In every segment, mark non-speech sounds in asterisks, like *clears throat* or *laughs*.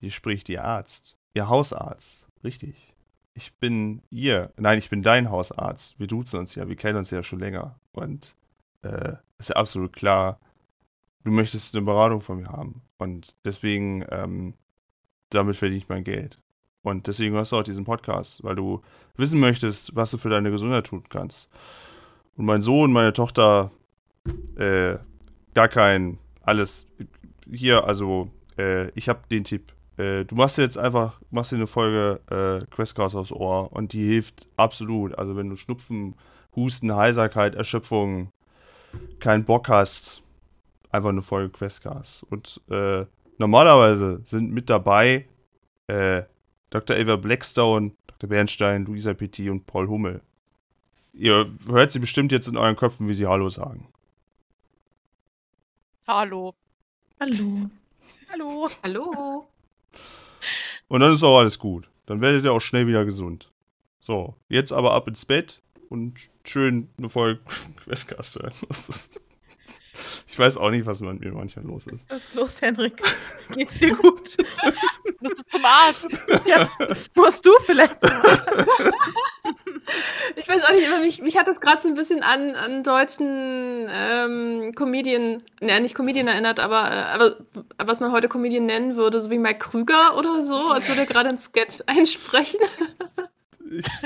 Hier spricht Ihr Arzt. Ihr Hausarzt. Richtig. Ich bin Ihr. Nein, ich bin dein Hausarzt. Wir duzen uns ja. Wir kennen uns ja schon länger. Und äh, ist ja absolut klar, du möchtest eine Beratung von mir haben. Und deswegen, ähm, damit verdiene ich mein Geld. Und deswegen hast du auch diesen Podcast, weil du wissen möchtest, was du für deine Gesundheit tun kannst. Und mein Sohn, meine Tochter, äh, gar kein, alles. Hier, also, äh, ich habe den Tipp. Äh, du machst jetzt einfach, machst dir eine Folge äh, Questcast aufs Ohr und die hilft absolut. Also wenn du Schnupfen, Husten, Heiserkeit, Erschöpfung, keinen Bock hast, einfach eine Folge Questcast. Und äh, normalerweise sind mit dabei äh, Dr. Ava Blackstone, Dr. Bernstein, Luisa Petit und Paul Hummel. Ihr hört sie bestimmt jetzt in euren Köpfen, wie sie Hallo sagen. Hallo. Hallo. Hallo. Hallo. Und dann ist auch alles gut. Dann werdet ihr auch schnell wieder gesund. So, jetzt aber ab ins Bett und schön eine Folge *laughs* Questcast hören. *laughs* Ich weiß auch nicht, was mit mir manchmal los ist. Was ist los, Henrik? Geht's dir gut? *laughs* Musst du zum Arzt? *laughs* Ja, musst du vielleicht. Ich weiß auch nicht, aber mich, mich hat das gerade so ein bisschen an, an deutschen ähm, Comedian, ne, nicht Comedian erinnert, aber, äh, aber was man heute Comedian nennen würde, so wie Mike Krüger oder so, als würde er gerade ein Sketch einsprechen.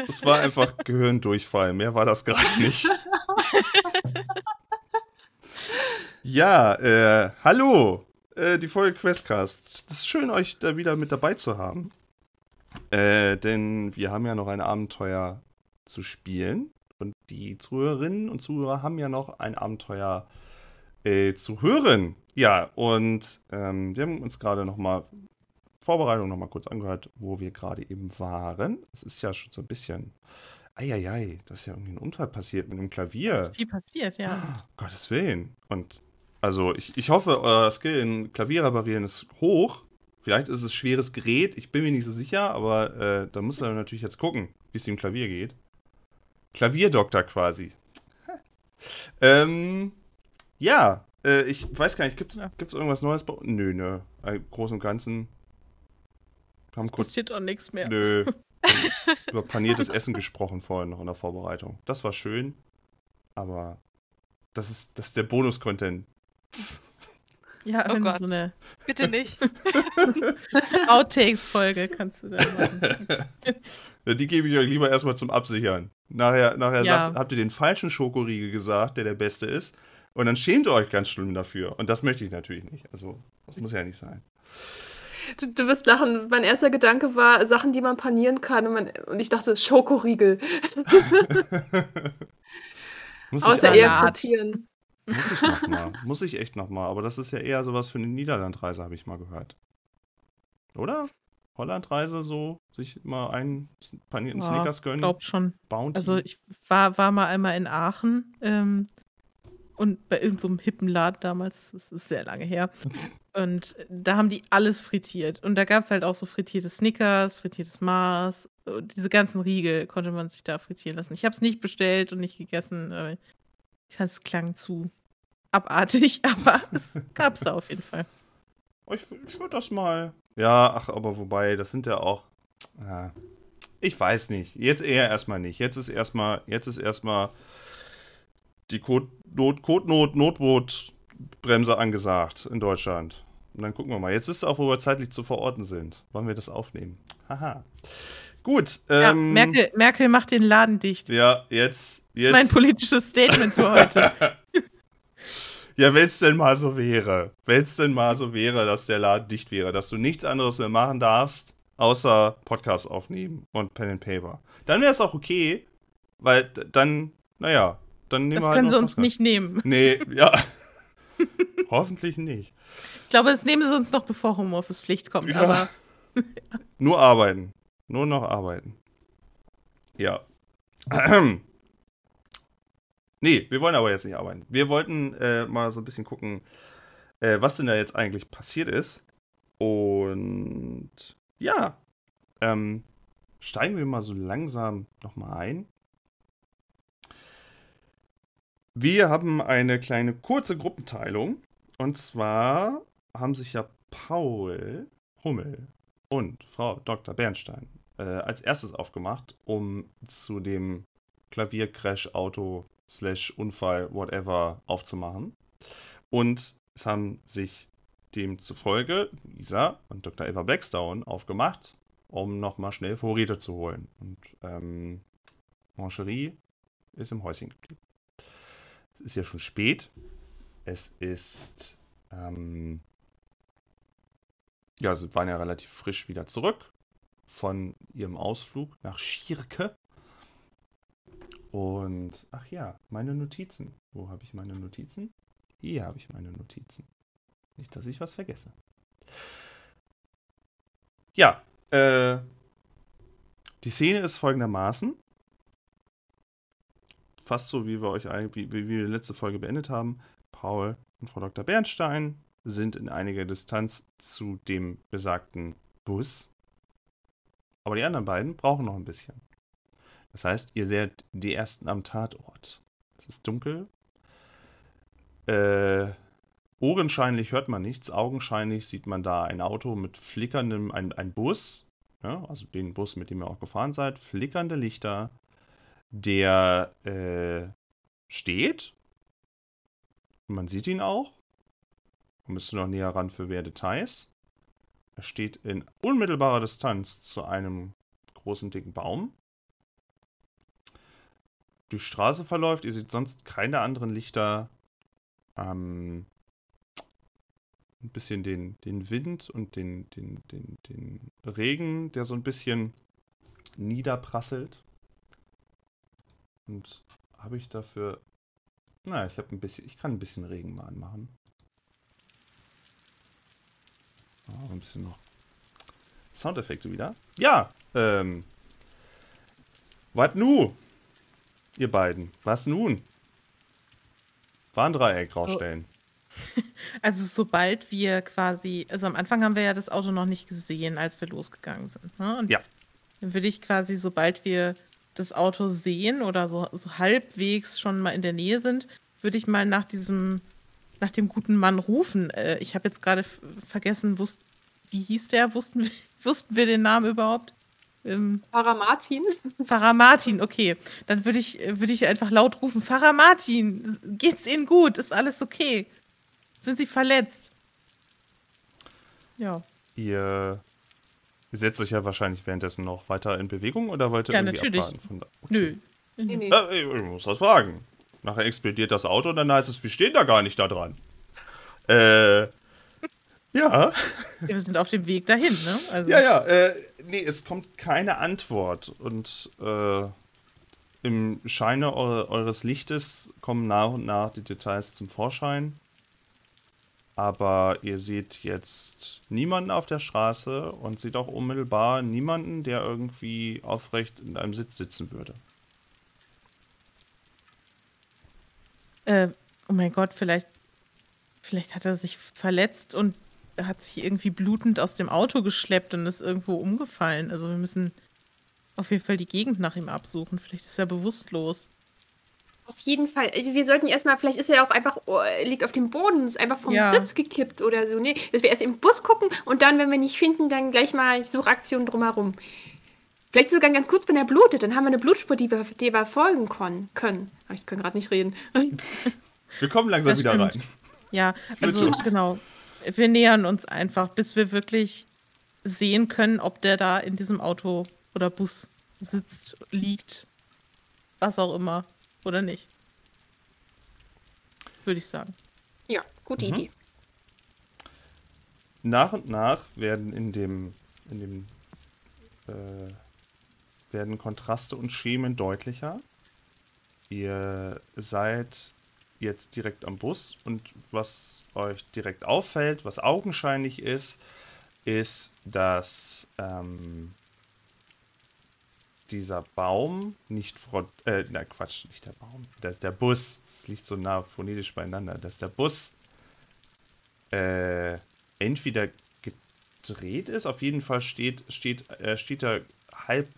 Das war einfach Gehirndurchfall. Mehr war das gerade nicht. Ja, äh, hallo. Äh, die Folge Questcast. Es ist schön, euch da wieder mit dabei zu haben. Äh, denn wir haben ja noch ein Abenteuer zu spielen. Und die Zuhörerinnen und Zuhörer haben ja noch ein Abenteuer äh, zu hören. Ja, und ähm, wir haben uns gerade nochmal Vorbereitung nochmal kurz angehört, wo wir gerade eben waren. Es ist ja schon so ein bisschen. Eieiei, da ist ja irgendwie ein Unfall passiert mit dem Klavier. ist viel passiert, ja. Oh, Gottes Willen. Und also ich, ich hoffe, euer Skill in Klavier reparieren ist hoch. Vielleicht ist es schweres Gerät, ich bin mir nicht so sicher, aber äh, da muss man natürlich jetzt gucken, wie es dem Klavier geht. Klavierdoktor quasi. ähm, ja, äh, ich weiß gar nicht, gibt es irgendwas Neues bei Nö, nö. Im Großen und Ganzen. Haben Es kurz. passiert auch nichts mehr. Nö. *laughs* *laughs* über paniertes *laughs* Essen gesprochen vorhin noch in der Vorbereitung. Das war schön, aber das ist, das ist der Bonus-Content. Ja, Oh Gott. so eine Bitte nicht. *laughs* Outtakes-Folge kannst du dann machen. Ja, Die gebe ich euch lieber erstmal zum Absichern. Nachher, nachher Ja. sagt, habt ihr den falschen Schokoriegel gesagt, der der beste ist. Und dann schämt ihr euch ganz schlimm dafür. Und das möchte ich natürlich nicht. Also, das muss ja nicht sein. Du, du wirst lachen. Mein erster Gedanke war Sachen, die man panieren kann. Und, man, und ich dachte, Schokoriegel. *laughs* muss, ich, eine eher frittieren. muss ich nochmal. Muss ich echt nochmal. Aber das ist ja eher sowas für eine Niederlandreise, habe ich mal gehört. Oder? Hollandreise so, sich mal einen panierten Ja, Snickers gönnen. Glaub schon. Bounty. Also ich war, war mal einmal in Aachen ähm, und bei irgendeinem so hippen Laden damals, das ist sehr lange her. Und da haben die alles frittiert. Und da gab es halt auch so frittierte Snickers, frittiertes Mars. Und diese ganzen Riegel konnte man sich da frittieren lassen. Ich habe es nicht bestellt und nicht gegessen. Ich fand es klang zu abartig, *laughs* aber es gab es da auf jeden Fall. Ich, ich würde das mal. Ja, ach, aber wobei, das sind ja auch. Ja, ich weiß nicht. Jetzt eher erstmal nicht. Jetzt ist erstmal, jetzt ist erstmal die Code, Not, Codenot, Notbrotbremse angesagt in Deutschland. Und dann gucken wir mal. Jetzt ist auch, wo wir zeitlich zu verorten sind. Wollen wir das aufnehmen? Haha. Gut. Ja, Ähm, Merkel, Merkel macht den Laden dicht. Ja, jetzt. Das jetzt ist mein politisches Statement für heute. *laughs* Ja, wenn es denn mal so wäre. Wenn es denn mal so wäre, dass der Laden dicht wäre, dass du nichts anderes mehr machen darfst, außer Podcast aufnehmen und Pen and Paper. Dann wäre es auch okay, weil dann, naja, dann nehmen Das wir halt können sie uns nicht nehmen. Nee, ja. *laughs* Hoffentlich nicht. Ich glaube, das nehmen sie uns noch, bevor Homeoffice Pflicht kommt. Ja. Aber *laughs* Nur arbeiten. Nur noch arbeiten. Ja. *clears throat* nee, wir wollen aber jetzt nicht arbeiten. Wir wollten äh, mal so ein bisschen gucken, äh, was denn da jetzt eigentlich passiert ist. Und ja, ähm, steigen wir mal so langsam nochmal ein. Wir haben eine kleine kurze Gruppenteilung. Und zwar haben sich ja Paul Hummel und Frau Dr. Bernstein äh, als erstes aufgemacht, um zu dem Klaviercrash, Auto, Slash, Unfall, whatever aufzumachen. Und es haben sich demzufolge Lisa und Dr. Eva Blackstone aufgemacht, um nochmal schnell Vorräte zu holen. Und ähm, Mancherie ist im Häuschen geblieben. Es ist ja schon spät. Es ist ähm, ja, sie waren ja relativ frisch wieder zurück von ihrem Ausflug nach Schierke. Und, ach ja, meine Notizen. Wo habe ich meine Notizen? Hier habe ich meine Notizen. Nicht, dass ich was vergesse. Ja, äh, die Szene ist folgendermaßen. Fast so, wie wir euch wie, wie wir die letzte Folge beendet haben. Paul und Frau Dr. Bernstein sind in einiger Distanz zu dem besagten Bus. Aber die anderen beiden brauchen noch ein bisschen. Das heißt, ihr seid die ersten am Tatort. Es ist dunkel. Äh, ohrenscheinlich hört man nichts. Augenscheinlich sieht man da ein Auto mit flickerndem, ein, ein Bus. Ja, also den Bus, mit dem ihr auch gefahren seid. Flickernde Lichter. Der äh, steht. Man sieht ihn auch. Man müsste noch näher ran für mehr Details. Er steht in unmittelbarer Distanz zu einem großen, dicken Baum. Die Straße verläuft, ihr seht sonst keine anderen Lichter. Ähm, ein bisschen den, den Wind und den, den, den, den Regen, der so ein bisschen niederprasselt. Und habe ich dafür. Na, ich habe ein bisschen. Ich kann ein bisschen Regen mal anmachen. Ah, ein bisschen noch Soundeffekte wieder. Ja, ähm. Was nu? Ihr beiden. Was nun? Warndreieck rausstellen. *laughs* Also sobald wir quasi, also am Anfang haben wir ja das Auto noch nicht gesehen, als wir losgegangen sind. Ne? Ja. Dann würde ich quasi, sobald wir das Auto sehen oder so, so halbwegs schon mal in der Nähe sind, würde ich mal nach diesem, nach dem guten Mann rufen. Äh, ich habe jetzt gerade vergessen, wusst, wie hieß der? Wussten wir, *laughs* wussten wir den Namen überhaupt? Ähm, Pfarrer Martin. Pfarrer Martin, okay. Dann würde ich, würde ich einfach laut rufen: Pfarrer Martin, geht's Ihnen gut? Ist alles okay? Sind Sie verletzt? Ja, Ihr, ihr setzt euch ja wahrscheinlich währenddessen noch weiter in Bewegung oder wollt ihr Ja, irgendwie natürlich. abfahren? Von da? nö. Nee, nee. Äh, ich muss das fragen. Nachher explodiert das Auto und dann heißt es, wir stehen da gar nicht da dran. Äh, ja. *laughs* Wir sind auf dem Weg dahin, ne? Also, Ja, ja, äh, nee, es kommt keine Antwort und äh, im Scheine eure, eures Lichtes kommen nach und nach die Details zum Vorschein. Aber ihr seht jetzt niemanden auf der Straße und seht auch unmittelbar niemanden, der irgendwie aufrecht in einem Sitz sitzen würde. Äh, oh mein Gott, vielleicht, vielleicht hat er sich verletzt und hat sich irgendwie blutend aus dem Auto geschleppt und ist irgendwo umgefallen. Also wir müssen auf jeden Fall die Gegend nach ihm absuchen. Vielleicht ist er bewusstlos. Auf jeden Fall. Also wir sollten erstmal, vielleicht ist er ja auch einfach, oh, liegt auf dem Boden, ist einfach vom Ja. Sitz gekippt oder so. Nee, dass wir erst im Bus gucken und dann, wenn wir nicht finden, dann gleich mal Suchaktion drumherum. Vielleicht sogar ganz kurz, wenn er blutet, dann haben wir eine Blutspur, die wir, die wir folgen können. Aber ich kann gerade nicht reden. *laughs* Wir kommen langsam Das wieder stimmt. rein. Ja, also genau. Wir nähern uns einfach, bis wir wirklich sehen können, ob der da in diesem Auto oder Bus sitzt, liegt, was auch immer, oder nicht. Würde ich sagen. Ja, gute Mhm. Idee. Nach und nach werden in dem, in dem äh, werden Kontraste und Schemen deutlicher. Ihr seid jetzt direkt am Bus und was euch direkt auffällt, was augenscheinlich ist, ist, dass ähm, dieser Baum nicht front, äh, na Quatsch, nicht der Baum, der, der Bus, es liegt so nah phonetisch beieinander, dass der Bus äh, entweder gedreht ist, auf jeden Fall steht, steht, äh, steht er halb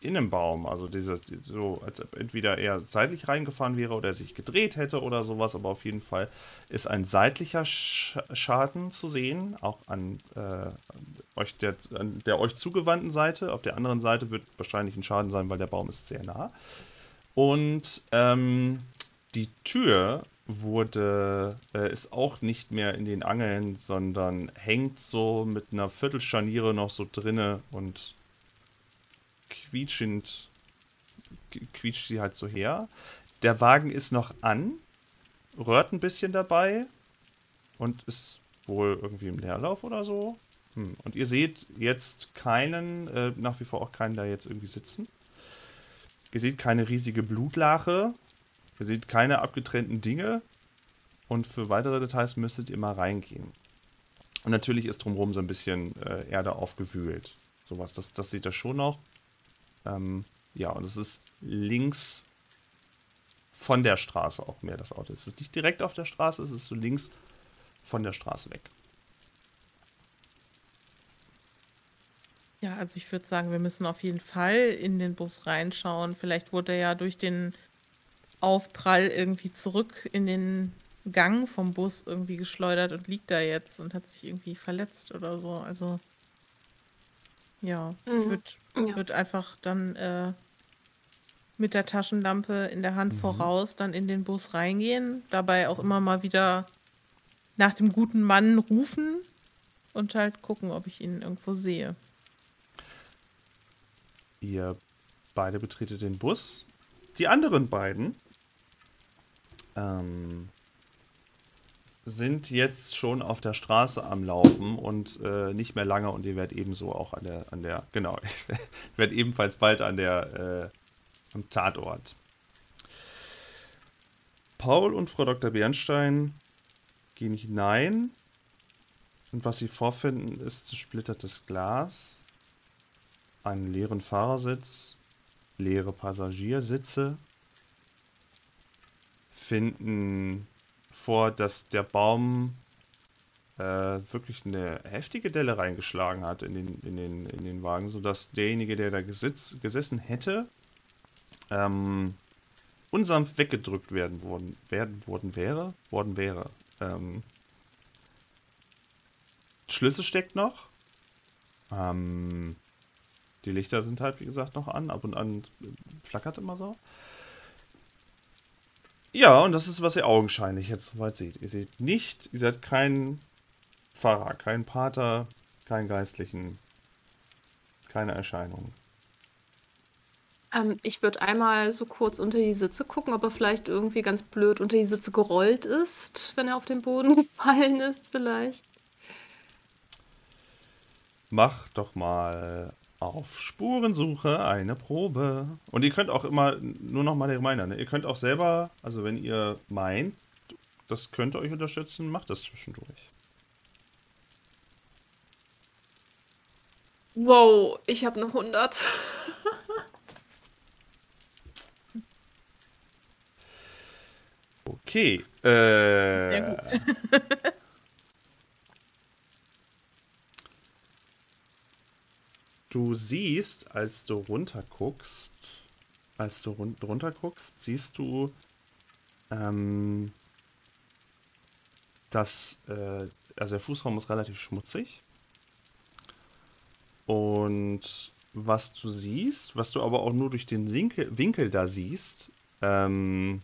in einem Baum, also dieser, so, als ob entweder er seitlich reingefahren wäre oder er sich gedreht hätte oder sowas, aber auf jeden Fall ist ein seitlicher Sch Schaden zu sehen, auch an, äh, euch der, an der euch zugewandten Seite. Auf der anderen Seite wird wahrscheinlich ein Schaden sein, weil der Baum ist sehr nah. Und ähm, die Tür wurde, äh, ist auch nicht mehr in den Angeln, sondern hängt so mit einer Viertelscharniere noch so drinne und quietschend qu- quietscht sie halt so her. Der Wagen ist noch an, rührt ein bisschen dabei und ist wohl irgendwie im Leerlauf oder so. Hm. Und ihr seht jetzt keinen, äh, nach wie vor auch keinen da jetzt irgendwie sitzen. Ihr seht keine riesige Blutlache. Ihr seht keine abgetrennten Dinge. Und für weitere Details müsstet ihr mal reingehen. Und natürlich ist drumherum so ein bisschen äh, Erde aufgewühlt. Sowas, das, das seht ihr schon noch. Ähm, ja, und es ist links von der Straße auch mehr das Auto. Es ist nicht direkt auf der Straße, es ist so links von der Straße weg. Ja, also ich würde sagen, wir müssen auf jeden Fall in den Bus reinschauen. Vielleicht wurde er ja durch den Aufprall irgendwie zurück in den Gang vom Bus irgendwie geschleudert und liegt da jetzt und hat sich irgendwie verletzt oder so. Also ja, ich Mhm. würde Ja. würd einfach dann äh, mit der Taschenlampe in der Hand Mhm. voraus dann in den Bus reingehen. Dabei auch immer mal wieder nach dem guten Mann rufen und halt gucken, ob ich ihn irgendwo sehe. Ihr beide betretet den Bus. Die anderen beiden ähm, sind jetzt schon auf der Straße am Laufen und äh, nicht mehr lange und ihr werdet ebenso auch an der, an der, genau, *laughs* werdet ebenfalls bald an der, äh, am Tatort. Paul und Frau Dr. Bernstein gehen hinein und was sie vorfinden ist zersplittertes Glas, einen leeren Fahrersitz, leere Passagiersitze, finden vor, dass der Baum äh, wirklich eine heftige Delle reingeschlagen hat in den, in den, in den Wagen, sodass derjenige, der da gesitz, gesessen hätte, ähm, unsanft weggedrückt werden worden, werden worden wäre, worden wäre. Ähm, Schlüssel steckt noch. Ähm, die Lichter sind halt, wie gesagt, noch an. Ab und an flackert immer so. Ja, und das ist, was ihr augenscheinlich jetzt soweit seht. Ihr seht nicht, ihr seid kein Pfarrer, kein Pater, kein Geistlichen, keine Erscheinung. Ähm, ich würde einmal so kurz unter die Sitze gucken, ob er vielleicht irgendwie ganz blöd unter die Sitze gerollt ist, wenn er auf den Boden *laughs* gefallen ist, vielleicht. Mach doch mal auf Spurensuche eine Probe. Und ihr könnt auch immer, nur noch mal der Reminder, ne? ihr könnt auch selber, also wenn ihr meint, das könnte euch unterstützen, macht das zwischendurch. Wow, ich habe eine 100. Okay. Äh, Sehr gut. *laughs* Du siehst, als du runterguckst, als du run runterguckst, siehst du, ähm, dass, äh, also der Fußraum ist relativ schmutzig. Und was du siehst, was du aber auch nur durch den Winkel, Winkel da siehst, ähm,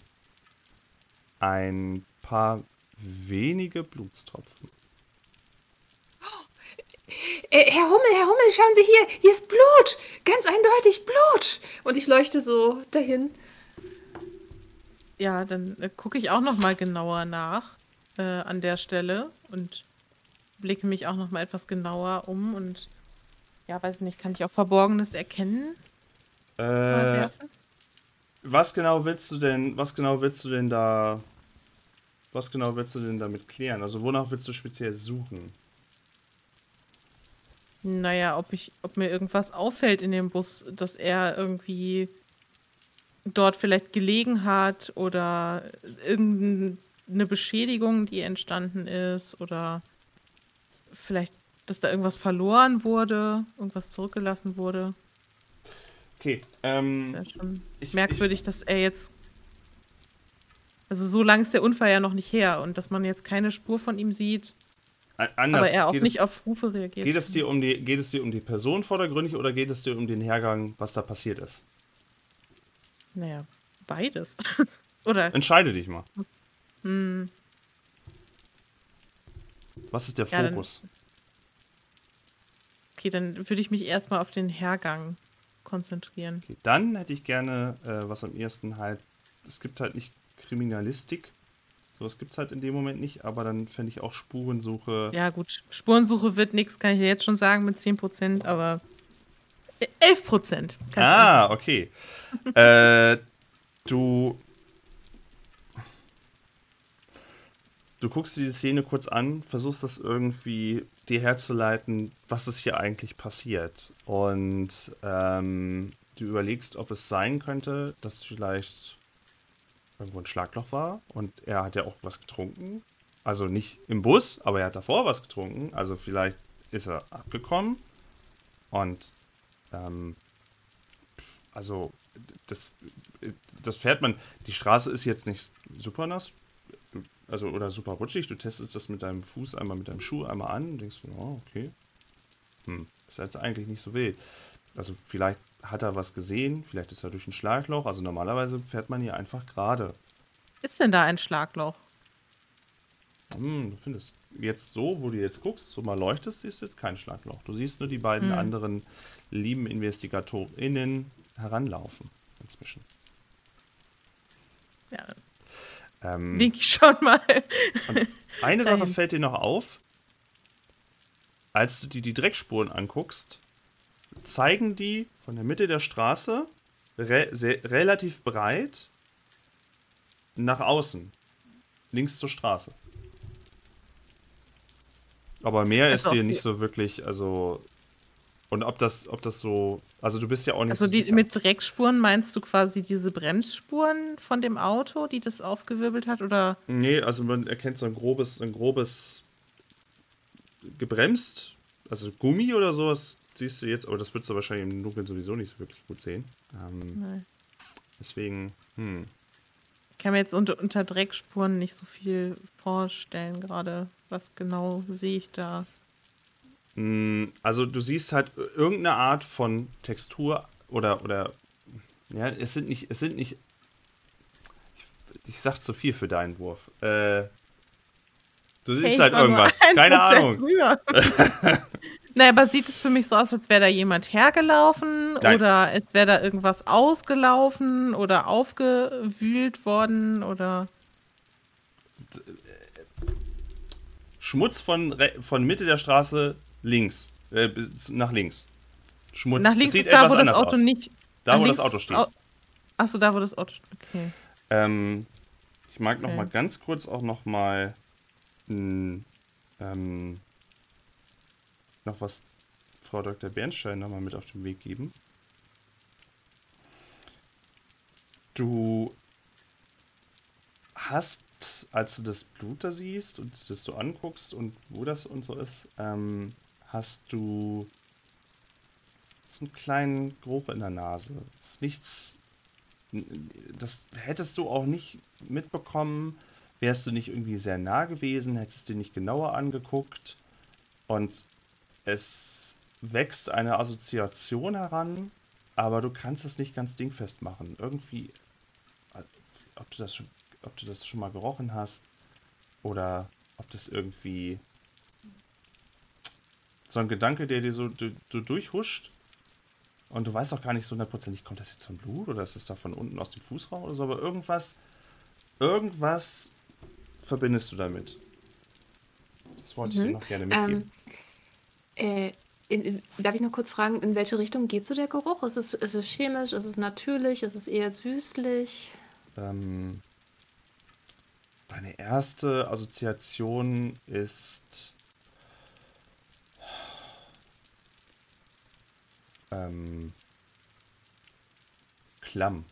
ein paar wenige Blutstropfen. Äh, Herr Hummel, Herr Hummel, schauen Sie hier, hier ist Blut, ganz eindeutig Blut. Und ich leuchte so dahin. Ja, dann äh, gucke ich auch noch mal genauer nach äh, an der Stelle und blicke mich auch noch mal etwas genauer um und ja, weiß nicht, kann ich auch Verborgenes erkennen? Äh, was genau willst du denn, was genau willst du denn da, was genau willst du denn damit klären? Also wonach willst du speziell suchen? Naja, ob ich, ob mir irgendwas auffällt in dem Bus, dass er irgendwie dort vielleicht gelegen hat oder irgendeine Beschädigung, die entstanden ist oder vielleicht, dass da irgendwas verloren wurde, irgendwas zurückgelassen wurde. Okay, ähm, Wäre schon ich, merkwürdig, dass er jetzt. Also so lange ist der Unfall ja noch nicht her und dass man jetzt keine Spur von ihm sieht, Ich, anders, aber er auch geht nicht es, auf Rufe reagiert. Geht es dir um die, geht es dir um die Person vordergründig oder geht es dir um den Hergang, was da passiert ist? Naja, beides. *laughs* Oder Entscheide dich mal. hm, Was ist der Ja, dann- Fokus? okay, dann würde ich mich erstmal auf den Hergang konzentrieren. Okay, dann hätte ich gerne, äh, was am ehesten halt, es gibt halt nicht Kriminalistik, sowas gibt es halt in dem Moment nicht, aber dann fände ich auch Spurensuche. Ja, gut, Spurensuche wird nichts, kann ich ja jetzt schon sagen mit 10%, aber äh, 11% kann ah, okay. *laughs* äh, du. Du guckst dir die Szene kurz an, versuchst das irgendwie dir herzuleiten, was ist hier eigentlich passiert. Und ähm, du überlegst, ob es sein könnte, dass vielleicht irgendwo ein Schlagloch war und er hat ja auch was getrunken. Also nicht im Bus, aber er hat davor was getrunken. Also vielleicht ist er abgekommen und ähm, also das, das fährt man. Die Straße ist jetzt nicht super nass, also oder super rutschig. Du testest das mit deinem Fuß einmal mit deinem Schuh einmal an und denkst, oh, okay. Hm, ist jetzt eigentlich nicht so wild. Also vielleicht hat er was gesehen, vielleicht ist er durch ein Schlagloch. Also normalerweise fährt man hier einfach gerade. Ist denn da ein Schlagloch? Hm, du findest jetzt so, wo du jetzt guckst, so mal leuchtest, siehst du jetzt kein Schlagloch. Du siehst nur die beiden Hm. anderen lieben InvestigatorInnen heranlaufen inzwischen. Ja, Ähm, wink ich schon mal. eine *laughs* Sache fällt dir noch auf. Als du dir die Dreckspuren anguckst, zeigen die von der Mitte der Straße re relativ breit nach außen. Links zur Straße. Aber mehr ist Also dir nicht so wirklich, also. Und ob das, ob das so. Also du bist ja auch nicht Also so die, mit Dreckspuren meinst du quasi diese Bremsspuren von dem Auto, die das aufgewirbelt hat? Oder Nee, also man erkennt so ein grobes, ein grobes gebremst, also Gummi oder sowas siehst du jetzt, aber das würdest du wahrscheinlich im Dunkeln sowieso nicht so wirklich gut sehen. Ähm, Nein. deswegen, hm. Ich kann mir jetzt unter, unter Dreckspuren nicht so viel vorstellen gerade. Was genau sehe ich da? Mm, Also du siehst halt irgendeine Art von Textur oder oder ja, es sind nicht, es sind nicht. Ich, ich sag zu viel für deinen Wurf. Äh, du siehst Hey, halt irgendwas. 1% Keine Ahnung. *laughs* Naja, aber sieht es für mich so aus, als wäre da jemand hergelaufen Nein. oder als wäre da irgendwas ausgelaufen oder aufgewühlt worden oder. Schmutz von, von Mitte der Straße links. Äh, nach links. Schmutz. Nach links sieht ist da, etwas wo das Auto aus. nicht. Da, wo das Auto steht. Au- Achso, da, wo das Auto steht. Okay. Ähm, ich mag noch Okay. mal ganz kurz auch noch mal n, ähm, noch was Frau Dr. Bernstein noch mal mit auf den Weg geben. Du hast, als du das Blut da siehst und das du anguckst und wo das und so ist, ähm, hast du so einen kleinen Geruch in der Nase. Das ist nichts das hättest du auch nicht mitbekommen, wärst du nicht irgendwie sehr nah gewesen, hättest du nicht genauer angeguckt. Und es wächst eine Assoziation heran, aber du kannst es nicht ganz dingfest machen. Irgendwie, ob du das schon, ob du das schon mal gerochen hast oder ob das irgendwie so ein Gedanke, der dir so, du, du durchhuscht. Und du weißt auch gar nicht so hundertprozentig, kommt das jetzt von Blut oder ist es da von unten aus dem Fußraum oder so, aber irgendwas, irgendwas verbindest du damit. Das wollte ich dir Mhm. noch gerne mitgeben. Ähm, äh, in, in, darf ich noch kurz fragen, in welche Richtung geht so der Geruch? Ist es, ist es chemisch? Ist es natürlich? Ist es eher süßlich? Ähm, deine erste Assoziation ist ähm, klamm.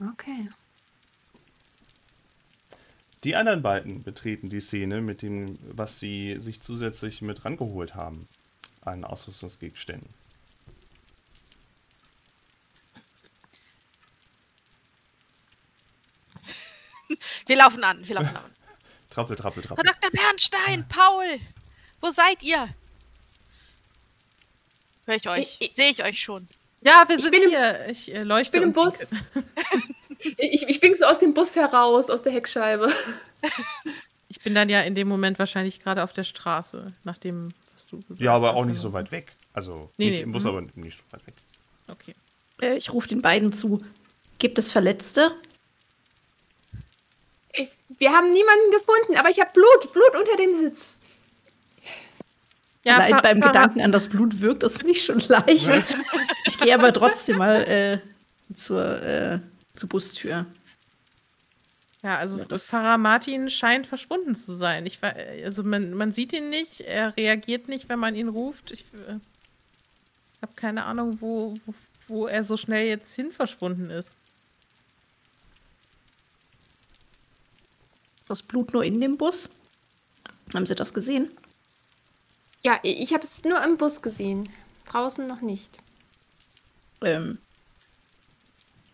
Okay. Die anderen beiden betreten die Szene mit dem, was sie sich zusätzlich mit rangeholt haben an Ausrüstungsgegenständen. Wir laufen an, wir laufen an. *laughs* Trappel, trappel, trappel. Dr. Bernstein, Paul, wo seid ihr? Hör ich euch? Sehe ich euch schon? Ja, wir Ich sind bin im- hier. Ich äh, leuchte. Ich bin im Bus. *laughs* Ich, ich wink so aus dem Bus heraus, aus der Heckscheibe. *laughs* Ich bin dann ja in dem Moment wahrscheinlich gerade auf der Straße, nach dem, was du gesagt hast. Ja, aber auch nicht so weit weg. Also Nee, nicht nee, im Bus, mhm. aber nicht so weit weg. Okay. Äh, ich rufe den beiden zu. Gibt es Verletzte? Ich, wir haben niemanden gefunden, aber ich habe Blut, Blut unter dem Sitz. Ja, Allein beim Gedanken an das Blut wirkt es mich schon leicht. ich gehe aber trotzdem mal äh, zur, äh, zur Bustür. Ja, also Pfarrer Martin scheint verschwunden zu sein. Ich, wa- also man, man sieht ihn nicht, er reagiert nicht, wenn man ihn ruft. Ich äh, habe keine Ahnung, wo, wo, wo er so schnell jetzt hin verschwunden ist. Das Blut nur in dem Bus? Haben Sie das gesehen? Ja, ich, habe es nur im Bus gesehen. Draußen noch nicht. Ähm,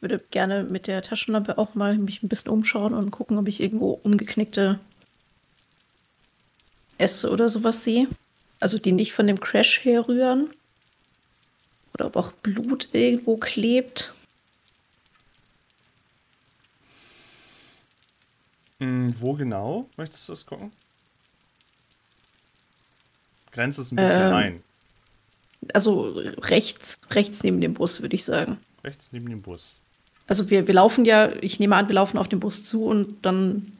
würde gerne mit der Taschenlampe auch mal mich ein bisschen umschauen und gucken, ob ich irgendwo umgeknickte Äste oder sowas sehe. Also die nicht von dem Crash herrühren. Oder ob auch Blut irgendwo klebt. Hm, wo genau möchtest du das gucken? Grenzt es ein bisschen Ähm. ein. Also rechts, rechts neben dem Bus, würde ich sagen. Rechts neben dem Bus. Also wir, wir laufen ja, ich nehme an, wir laufen auf den Bus zu und dann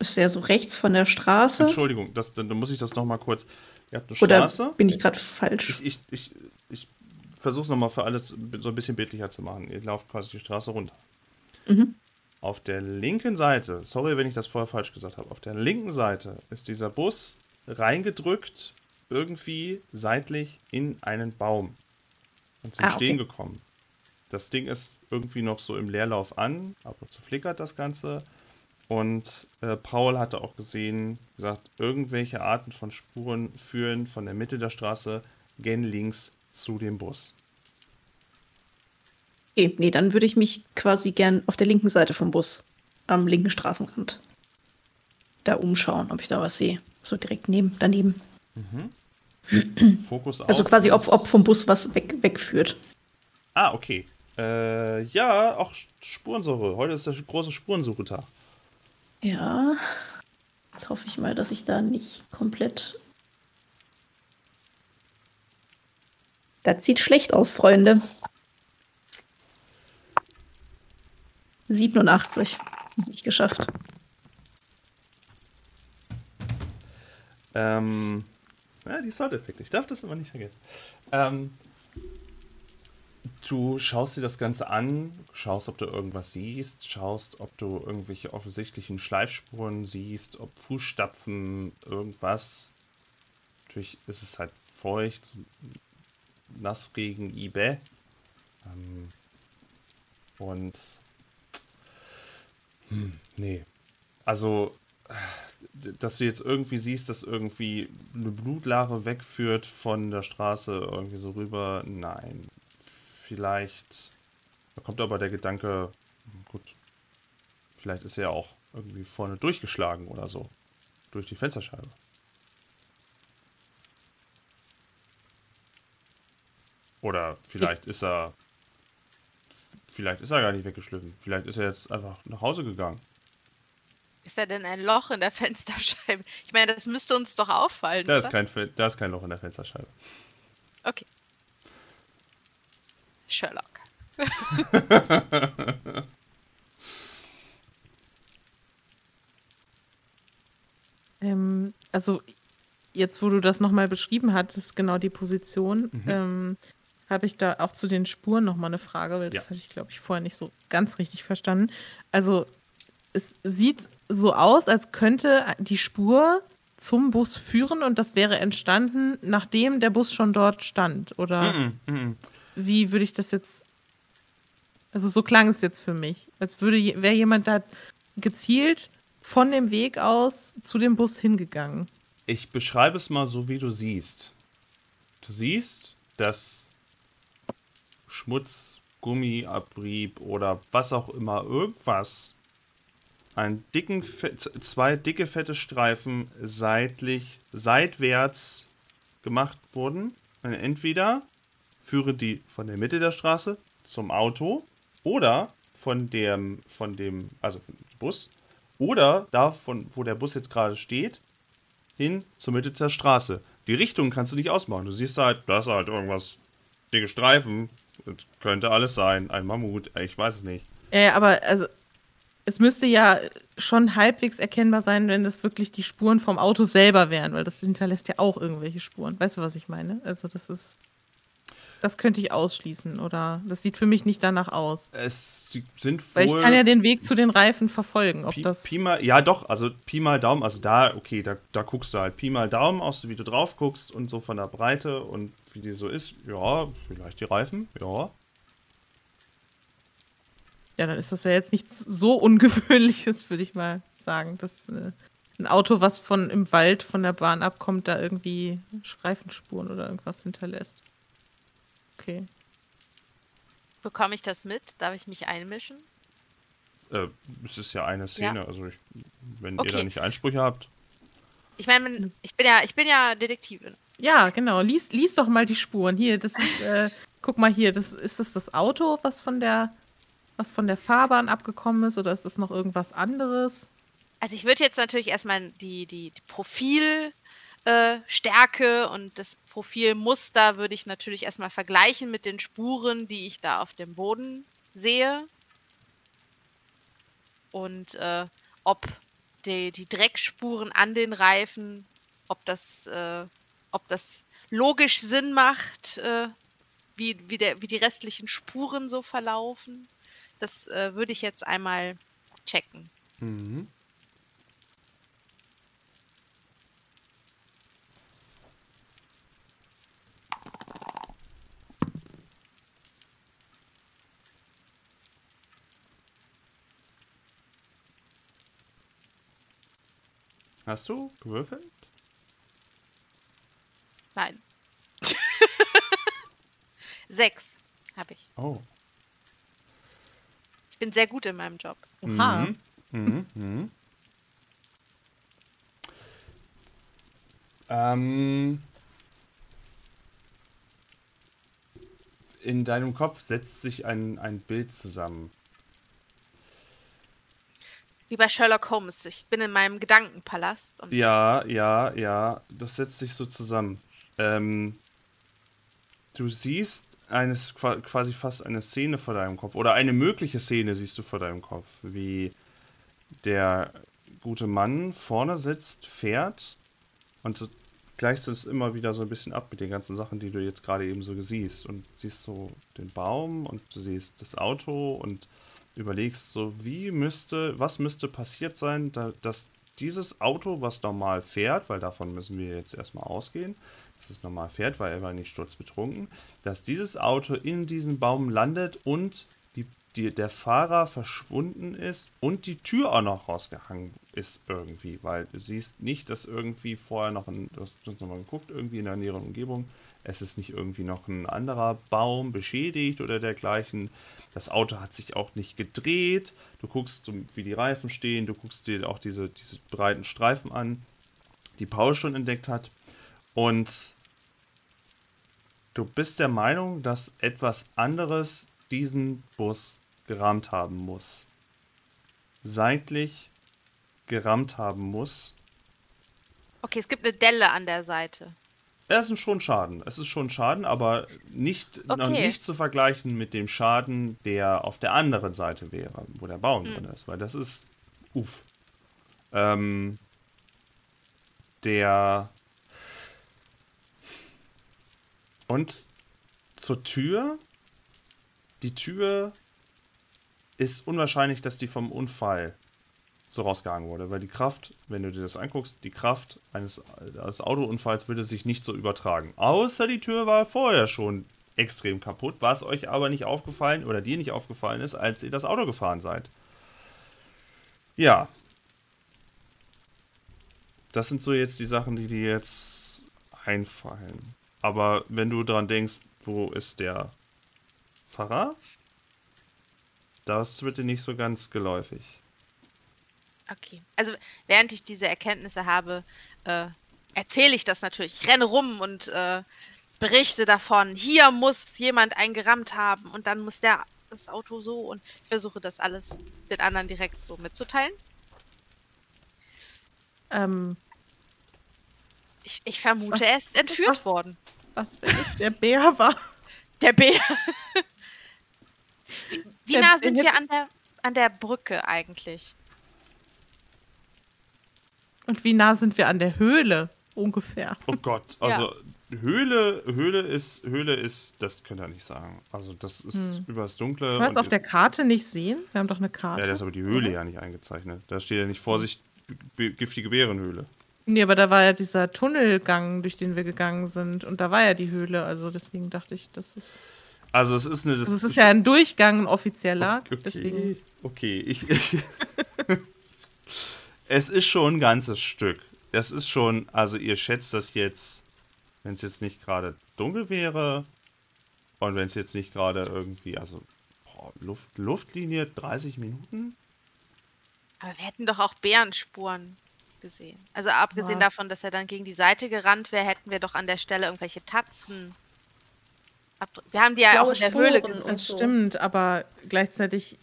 ist er so rechts von der Straße. Entschuldigung, das, dann, dann muss ich das nochmal kurz. Ihr habt eine Oder Straße. bin ich gerade falsch? Ich, ich, ich, ich versuche es nochmal für alles so ein bisschen bildlicher zu machen. Ihr lauft quasi die Straße runter. Mhm. Auf der linken Seite, sorry, wenn ich das vorher falsch gesagt habe, auf der linken Seite ist dieser Bus reingedrückt, irgendwie seitlich in einen Baum und zum Ah, okay. Stehen gekommen. Das Ding ist irgendwie noch so im Leerlauf an, ab und zu flickert das Ganze. Und äh, Paul hatte auch gesehen, gesagt, irgendwelche Arten von Spuren führen von der Mitte der Straße gen links zu dem Bus. Okay, nee, dann würde ich mich quasi gern auf der linken Seite vom Bus, am linken Straßenrand, da umschauen, ob ich da was sehe. So direkt neben, daneben. *clears throat* Fokus auf. Also quasi, ob, ob vom Bus was weg, wegführt. Ah, okay. Äh, ja, auch Spurensuche. Heute ist der große Spurensuchetag. Ja. Jetzt hoffe ich mal, dass ich da nicht komplett. Das sieht schlecht aus, Freunde. 87. Nicht geschafft. Ähm, ja, die Soundeffekte. Ich darf das aber nicht vergessen. Ähm, du schaust dir das Ganze an, schaust, ob du irgendwas siehst, schaust, ob du irgendwelche offensichtlichen Schleifspuren siehst, ob Fußstapfen, irgendwas. Natürlich ist es halt feucht, Nassregen, Ibe. Ähm, und hm, nee. Also dass du jetzt irgendwie siehst, dass irgendwie eine Blutlache wegführt von der Straße irgendwie so rüber. Nein. Vielleicht. Da kommt aber der Gedanke, gut, vielleicht ist er ja auch irgendwie vorne durchgeschlagen oder so. Durch die Fensterscheibe. Oder vielleicht ist er. Vielleicht ist er gar nicht weggeschliffen. Vielleicht ist er jetzt einfach nach Hause gegangen. Ist da denn ein Loch in der Fensterscheibe? Ich meine, das müsste uns doch auffallen. Da ist, oder? kein, Fe- da ist kein Loch in der Fensterscheibe. Okay. Sherlock. *laughs* Ähm, also jetzt, wo du das nochmal beschrieben hattest, genau die Position, Mhm. ähm, habe ich da auch zu den Spuren nochmal eine Frage, weil das Ja. hatte ich, glaube ich, vorher nicht so ganz richtig verstanden. Also es sieht so aus, als könnte die Spur zum Bus führen und das wäre entstanden, nachdem der Bus schon dort stand. Oder Mhm, mhm. Wie würde ich das jetzt. Also so klang es jetzt für mich. Als würde wäre jemand da gezielt von dem Weg aus zu dem Bus hingegangen. Ich beschreibe es mal so, wie du siehst. Du siehst, dass Schmutz, Gummiabrieb oder was auch immer, irgendwas, einen dicken, zwei dicke, fette Streifen seitlich, seitwärts gemacht wurden. Entweder führe die von der Mitte der Straße zum Auto oder von dem, von dem, also vom Bus, oder da, von, wo der Bus jetzt gerade steht, hin zur Mitte der Straße. Die Richtung kannst du nicht ausmachen. Du siehst halt, da ist halt irgendwas, dicke Streifen. Das könnte alles sein. Ein Mammut, ich weiß es nicht. Ja, aber also es müsste ja schon halbwegs erkennbar sein, wenn das wirklich die Spuren vom Auto selber wären, weil das hinterlässt ja auch irgendwelche Spuren. Weißt du, was ich meine? Also das ist. Das könnte ich ausschließen, oder das sieht für mich nicht danach aus. Es sind wohl. Weil ich kann ja den Weg zu den Reifen verfolgen, ob Pi, das. Pi mal, ja doch, also Pi mal Daumen, also da, okay, da, da guckst du halt Pi mal Daumen aus, wie du drauf guckst und so von der Breite und wie die so ist. Ja, vielleicht die Reifen, ja. Ja, dann ist das ja jetzt nichts so Ungewöhnliches, würde ich mal sagen, dass äh, ein Auto, was von im Wald von der Bahn abkommt, da irgendwie Streifenspuren oder irgendwas hinterlässt. Okay. Bekomme ich das mit? Darf ich mich einmischen? Äh, es ist ja eine Szene, also ich, wenn ihr Okay. da nicht Einsprüche habt. Ich meine, ich bin ja, ich bin ja Detektivin. Ja, genau. Lies, lies doch mal die Spuren. Hier, das ist, äh, guck mal hier, das, ist das das Auto, was von der, was von der Fahrbahn abgekommen ist, oder ist das noch irgendwas anderes? Also ich würde jetzt natürlich erstmal die, die, die Profilstärke äh, Stärke und das Profilmuster würde ich natürlich erstmal vergleichen mit den Spuren, die ich da auf dem Boden sehe. Und äh, ob die, die Dreckspuren an den Reifen, ob das, äh, ob das logisch Sinn macht, äh, wie, wie, der, wie die restlichen Spuren so verlaufen. Das äh, würde ich jetzt einmal checken. Mhm. Hast du gewürfelt? Nein. *laughs* Sechs habe ich. Oh. Ich bin sehr gut in meinem Job. Oha. Mhm. Mhm. Mhm. Ähm, in deinem Kopf setzt sich ein, ein Bild zusammen. Wie bei Sherlock Holmes. Ich bin in meinem Gedankenpalast. Ja, ja, ja, das setzt sich so zusammen. Ähm, du siehst eines, qua- quasi fast eine Szene vor deinem Kopf oder eine mögliche Szene siehst du vor deinem Kopf, wie der gute Mann vorne sitzt, fährt und gleichst es immer wieder so ein bisschen ab mit den ganzen Sachen, die du jetzt gerade eben so siehst und siehst so den Baum und du siehst das Auto und überlegst so, wie müsste, was müsste passiert sein, da, dass dieses Auto, was normal fährt, weil davon müssen wir jetzt erstmal ausgehen, dass es normal fährt, weil er war nicht sturzbetrunken, dass dieses Auto in diesen Baum landet und die, die, der Fahrer verschwunden ist und die Tür auch noch rausgehangen ist irgendwie, weil du siehst nicht, dass irgendwie vorher noch ein, du hast sonst noch mal geguckt, irgendwie in der näheren Umgebung, es ist nicht irgendwie noch ein anderer Baum beschädigt oder dergleichen. Das Auto hat sich auch nicht gedreht. Du guckst, wie die Reifen stehen, du guckst dir auch diese, diese breiten Streifen an, die Paul schon entdeckt hat. Und du bist der Meinung, dass etwas anderes diesen Bus gerammt haben muss. Seitlich gerammt haben muss. Okay, es gibt eine Delle an der Seite. Es ist schon Schaden. Es ist schon Schaden, aber nicht, noch Okay. nicht zu vergleichen mit dem Schaden, der auf der anderen Seite wäre, wo der Baum Hm. drin ist, weil das ist uff. Ähm, der und zur Tür. Die Tür ist unwahrscheinlich, dass die vom Unfall so rausgehangen wurde, weil die Kraft, wenn du dir das anguckst, die Kraft eines, eines Autounfalls würde sich nicht so übertragen. Außer die Tür war vorher schon extrem kaputt, was euch aber nicht aufgefallen oder dir nicht aufgefallen ist, als ihr das Auto gefahren seid. Ja. Das sind so jetzt die Sachen, die dir jetzt einfallen. Aber wenn du dran denkst, wo ist der Pfarrer? Das wird dir nicht so ganz geläufig. Okay. Also während ich diese Erkenntnisse habe, äh, erzähle ich das natürlich. Ich renne rum und äh, berichte davon. Hier muss jemand eingerammt haben und dann muss der das Auto so und ich versuche das alles den anderen direkt so mitzuteilen. Ähm, Ich, ich vermute, Was- er ist entführt was- worden. was, wenn es der Bär war? *laughs* Der Bär. *laughs* wie wie Der nah sind wir an der, an der Brücke eigentlich? Und wie nah sind wir an der Höhle? Ungefähr. Oh Gott, also Höhle, Höhle ist, Höhle ist, das könnt ihr nicht sagen. Also das ist Hm. übers Dunkle. Kann man das und- auf der Karte nicht sehen? Wir haben doch eine Karte. ja, da ist aber die Höhle ja nicht eingezeichnet. Da steht ja nicht Vorsicht, giftige Bärenhöhle. Nee, aber da war ja dieser Tunnelgang, durch den wir gegangen sind. Und da war ja die Höhle. Also deswegen dachte ich, das ist. Also es ist eine. Das Also es ist ja ein Durchgang, ein offizieller. Okay, Deswegen. okay ich, ich *laughs* *laughs* es ist schon ein ganzes Stück. Das ist schon, also ihr schätzt das jetzt, wenn es jetzt nicht gerade dunkel wäre und wenn es jetzt nicht gerade irgendwie, also boah, Luft, Luftlinie 30 Minuten? Aber wir hätten doch auch Bärenspuren gesehen. Also abgesehen Ja. davon, dass er dann gegen die Seite gerannt wäre, hätten wir doch an der Stelle irgendwelche Tatzen. Wir haben die ja auch Blaue in der Höhle Spuren. gesehen. und Das stimmt, aber gleichzeitig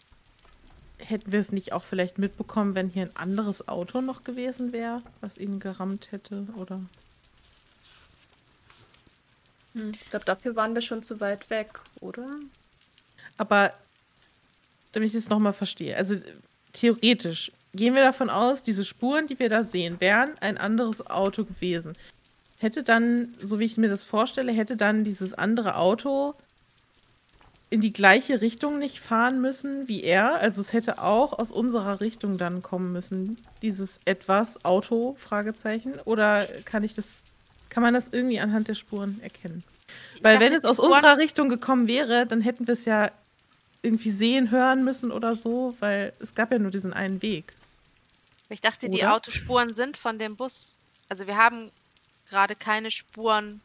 hätten wir es nicht auch vielleicht mitbekommen, wenn hier ein anderes Auto noch gewesen wäre, was ihn gerammt hätte, oder? Hm, Ich glaube, dafür waren wir schon zu weit weg, oder? Aber damit ich das nochmal verstehe, also theoretisch gehen wir davon aus, diese Spuren, die wir da sehen, wären ein anderes Auto gewesen. Hätte dann, so wie ich mir das vorstelle, hätte dann dieses andere Auto in die gleiche Richtung nicht fahren müssen wie er. Also es hätte auch aus unserer Richtung dann kommen müssen, dieses etwas Auto, Fragezeichen. Oder kann ich das, kann man das irgendwie anhand der Spuren erkennen? Weil dachte, wenn es die aus Spuren- unserer Richtung gekommen wäre, dann hätten wir es ja irgendwie sehen, hören müssen oder so, weil es gab ja nur diesen einen Weg. Ich dachte, die Oder? Autospuren sind von dem Bus. Also wir haben gerade keine Spuren,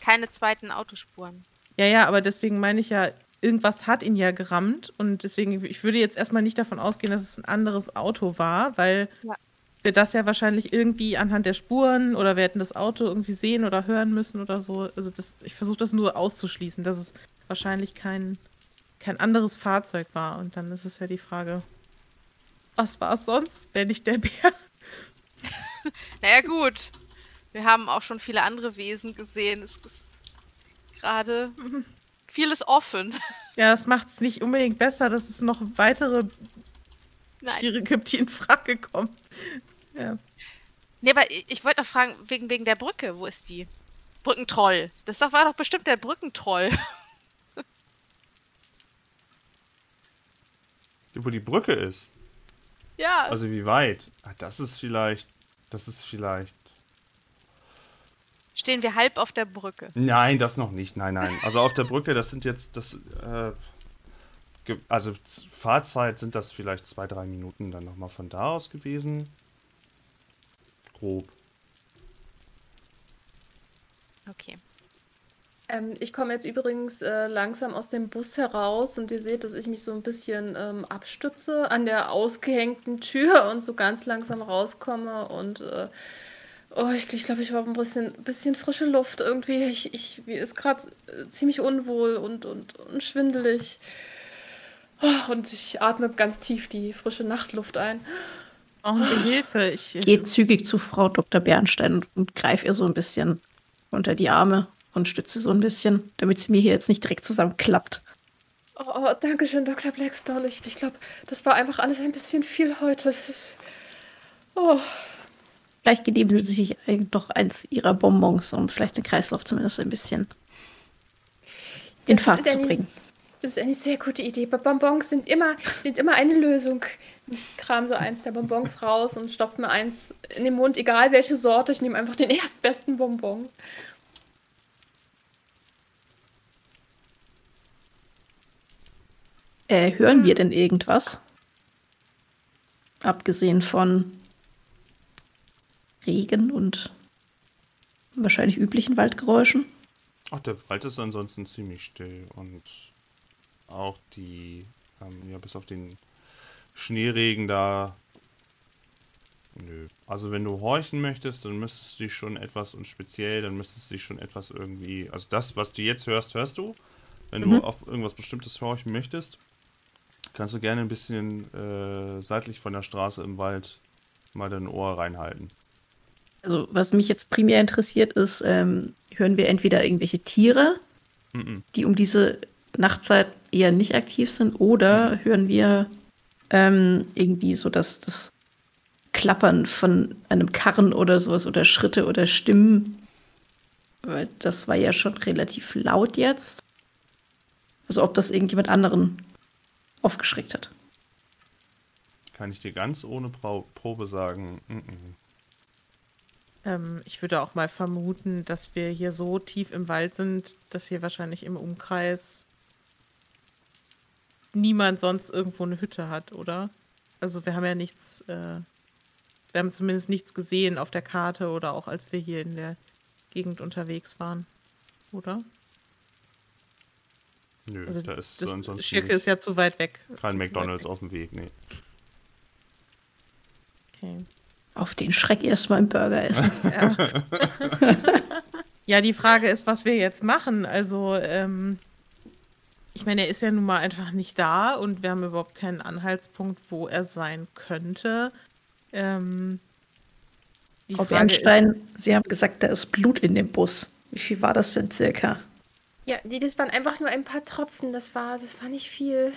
keine zweiten Autospuren. Ja, ja, aber deswegen meine ich ja, irgendwas hat ihn ja gerammt und deswegen, ich würde jetzt erstmal nicht davon ausgehen, dass es ein anderes Auto war, weil Ja. wir das ja wahrscheinlich irgendwie anhand der Spuren oder wir hätten das Auto irgendwie sehen oder hören müssen oder so. Also das, ich versuche das nur auszuschließen, dass es wahrscheinlich kein, kein anderes Fahrzeug war. Und dann ist es ja die Frage, was war es sonst, wenn nicht der Bär? *laughs* Naja gut, wir haben auch schon viele andere Wesen gesehen. Es ist gerade *laughs* vieles offen. *laughs* Ja, das macht es nicht unbedingt besser, dass es noch weitere Nein. Tiere gibt, die in Frage kommen. Ja. Nee, aber ich, wollte noch fragen, wegen, wegen der Brücke, wo ist die? Brückentroll. Das doch, war doch bestimmt der Brückentroll. *laughs* Wo die Brücke ist. ja. Also wie weit? Ah, das ist vielleicht, das ist vielleicht. Stehen wir halb auf der Brücke. Nein, das noch nicht. Nein, nein. Also auf der Brücke, das sind jetzt, das, äh, also Fahrzeit sind das vielleicht zwei, drei Minuten dann nochmal von da aus gewesen. Grob. Okay. Ähm, ich komme jetzt übrigens äh, langsam aus dem Bus heraus und ihr seht, dass ich mich so ein bisschen ähm, abstütze an der ausgehängten Tür und so ganz langsam rauskomme und äh, oh, ich, ich glaube, ich war ein bisschen, bisschen frische Luft irgendwie. Ich, ich mir ist gerade äh, ziemlich unwohl und, und, und schwindelig. Oh, und ich atme ganz tief die frische Nachtluft ein. Brauchen wir Hilfe? Ich, ich Geh zügig zu Frau Dr. Bernstein und, und greif ihr so ein bisschen unter die Arme und stütze so ein bisschen, damit sie mir hier jetzt nicht direkt zusammenklappt. Oh, oh danke schön, Dr. Blackstone. Ich, ich glaube, das war einfach alles ein bisschen viel heute. Es ist. Oh. Vielleicht geben sie sich doch eins ihrer Bonbons, um vielleicht den Kreislauf zumindest ein bisschen in Das Fahrt zu eine- bringen. Das ist eine sehr gute Idee. Bonbons sind immer, sind immer eine Lösung. Ich kram so eins der Bonbons raus und stopfe mir eins in den Mund, egal welche Sorte. Ich nehme einfach den erstbesten Bonbon. Äh, hören wir denn irgendwas? Abgesehen von Regen und wahrscheinlich üblichen Waldgeräuschen. Ach, der Wald ist ansonsten ziemlich still und auch die, ähm, ja, bis auf den Schneeregen da. Nö. Also wenn du horchen möchtest, dann müsstest du dich schon etwas und speziell, dann müsstest du dich schon etwas irgendwie. Also das, was du jetzt hörst, hörst du. Wenn Mhm. du auf irgendwas Bestimmtes horchen möchtest, kannst du gerne ein bisschen äh, seitlich von der Straße im Wald mal dein Ohr reinhalten. Also, was mich jetzt primär interessiert, ist, ähm, hören wir entweder irgendwelche Tiere, Mhm. die um diese Nachtzeit eher nicht aktiv sind, oder hören wir ähm, irgendwie so das, das Klappern von einem Karren oder sowas oder Schritte oder Stimmen. Weil das war ja schon relativ laut jetzt. Also ob das irgendjemand anderen aufgeschreckt hat. Kann ich dir ganz ohne Pro Probe sagen. Mhm. Ähm, ich würde auch mal vermuten, dass wir hier so tief im Wald sind, dass hier wahrscheinlich im Umkreis niemand sonst irgendwo eine Hütte hat, oder? Also wir haben ja nichts, äh, wir haben zumindest nichts gesehen auf der Karte oder auch als wir hier in der Gegend unterwegs waren, oder? Nö, Also da ist das ansonsten Schirke ist ja zu weit weg. kein McDonalds weg. auf dem Weg, nee. Okay. Auf den Schreck erstmal einen Burger essen. *laughs* Ja. ja, die Frage ist, was wir jetzt machen. Also, ähm, ich meine, er ist ja nun mal einfach nicht da und wir haben überhaupt keinen Anhaltspunkt, wo er sein könnte. Ähm, Frau Frage ist- Bernstein, Sie haben gesagt, da ist Blut in dem Bus. Wie viel war das denn circa? Ja, nee, das waren einfach nur ein paar Tropfen. Das war, das war nicht viel.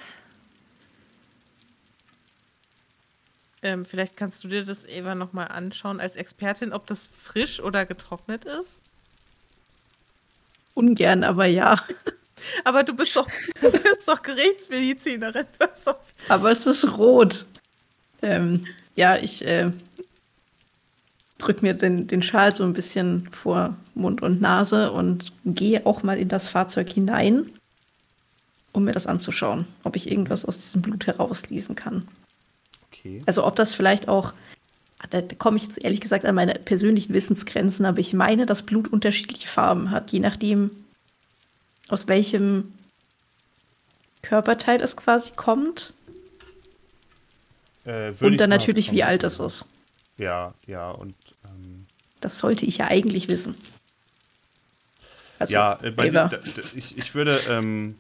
Ähm, vielleicht kannst du dir das Eva nochmal anschauen als Expertin, ob das frisch oder getrocknet ist. Ungern, aber ja. *laughs* Aber du bist doch, du bist doch Gerichtsmedizinerin. Aber es ist rot. Ähm, ja, ich äh, drück mir den, den Schal so ein bisschen vor Mund und Nase und gehe auch mal in das Fahrzeug hinein, um mir das anzuschauen, ob ich irgendwas aus diesem Blut herauslesen kann. Okay. Also ob das vielleicht auch, da komme ich jetzt ehrlich gesagt an meine persönlichen Wissensgrenzen, aber ich meine, dass Blut unterschiedliche Farben hat, je nachdem, aus welchem Körperteil es quasi kommt. Äh, Und dann natürlich, wie alt es ist. Ja, ja, und ähm, Das sollte ich ja eigentlich wissen. Also, ja, äh, bei ich, ich würde, ähm,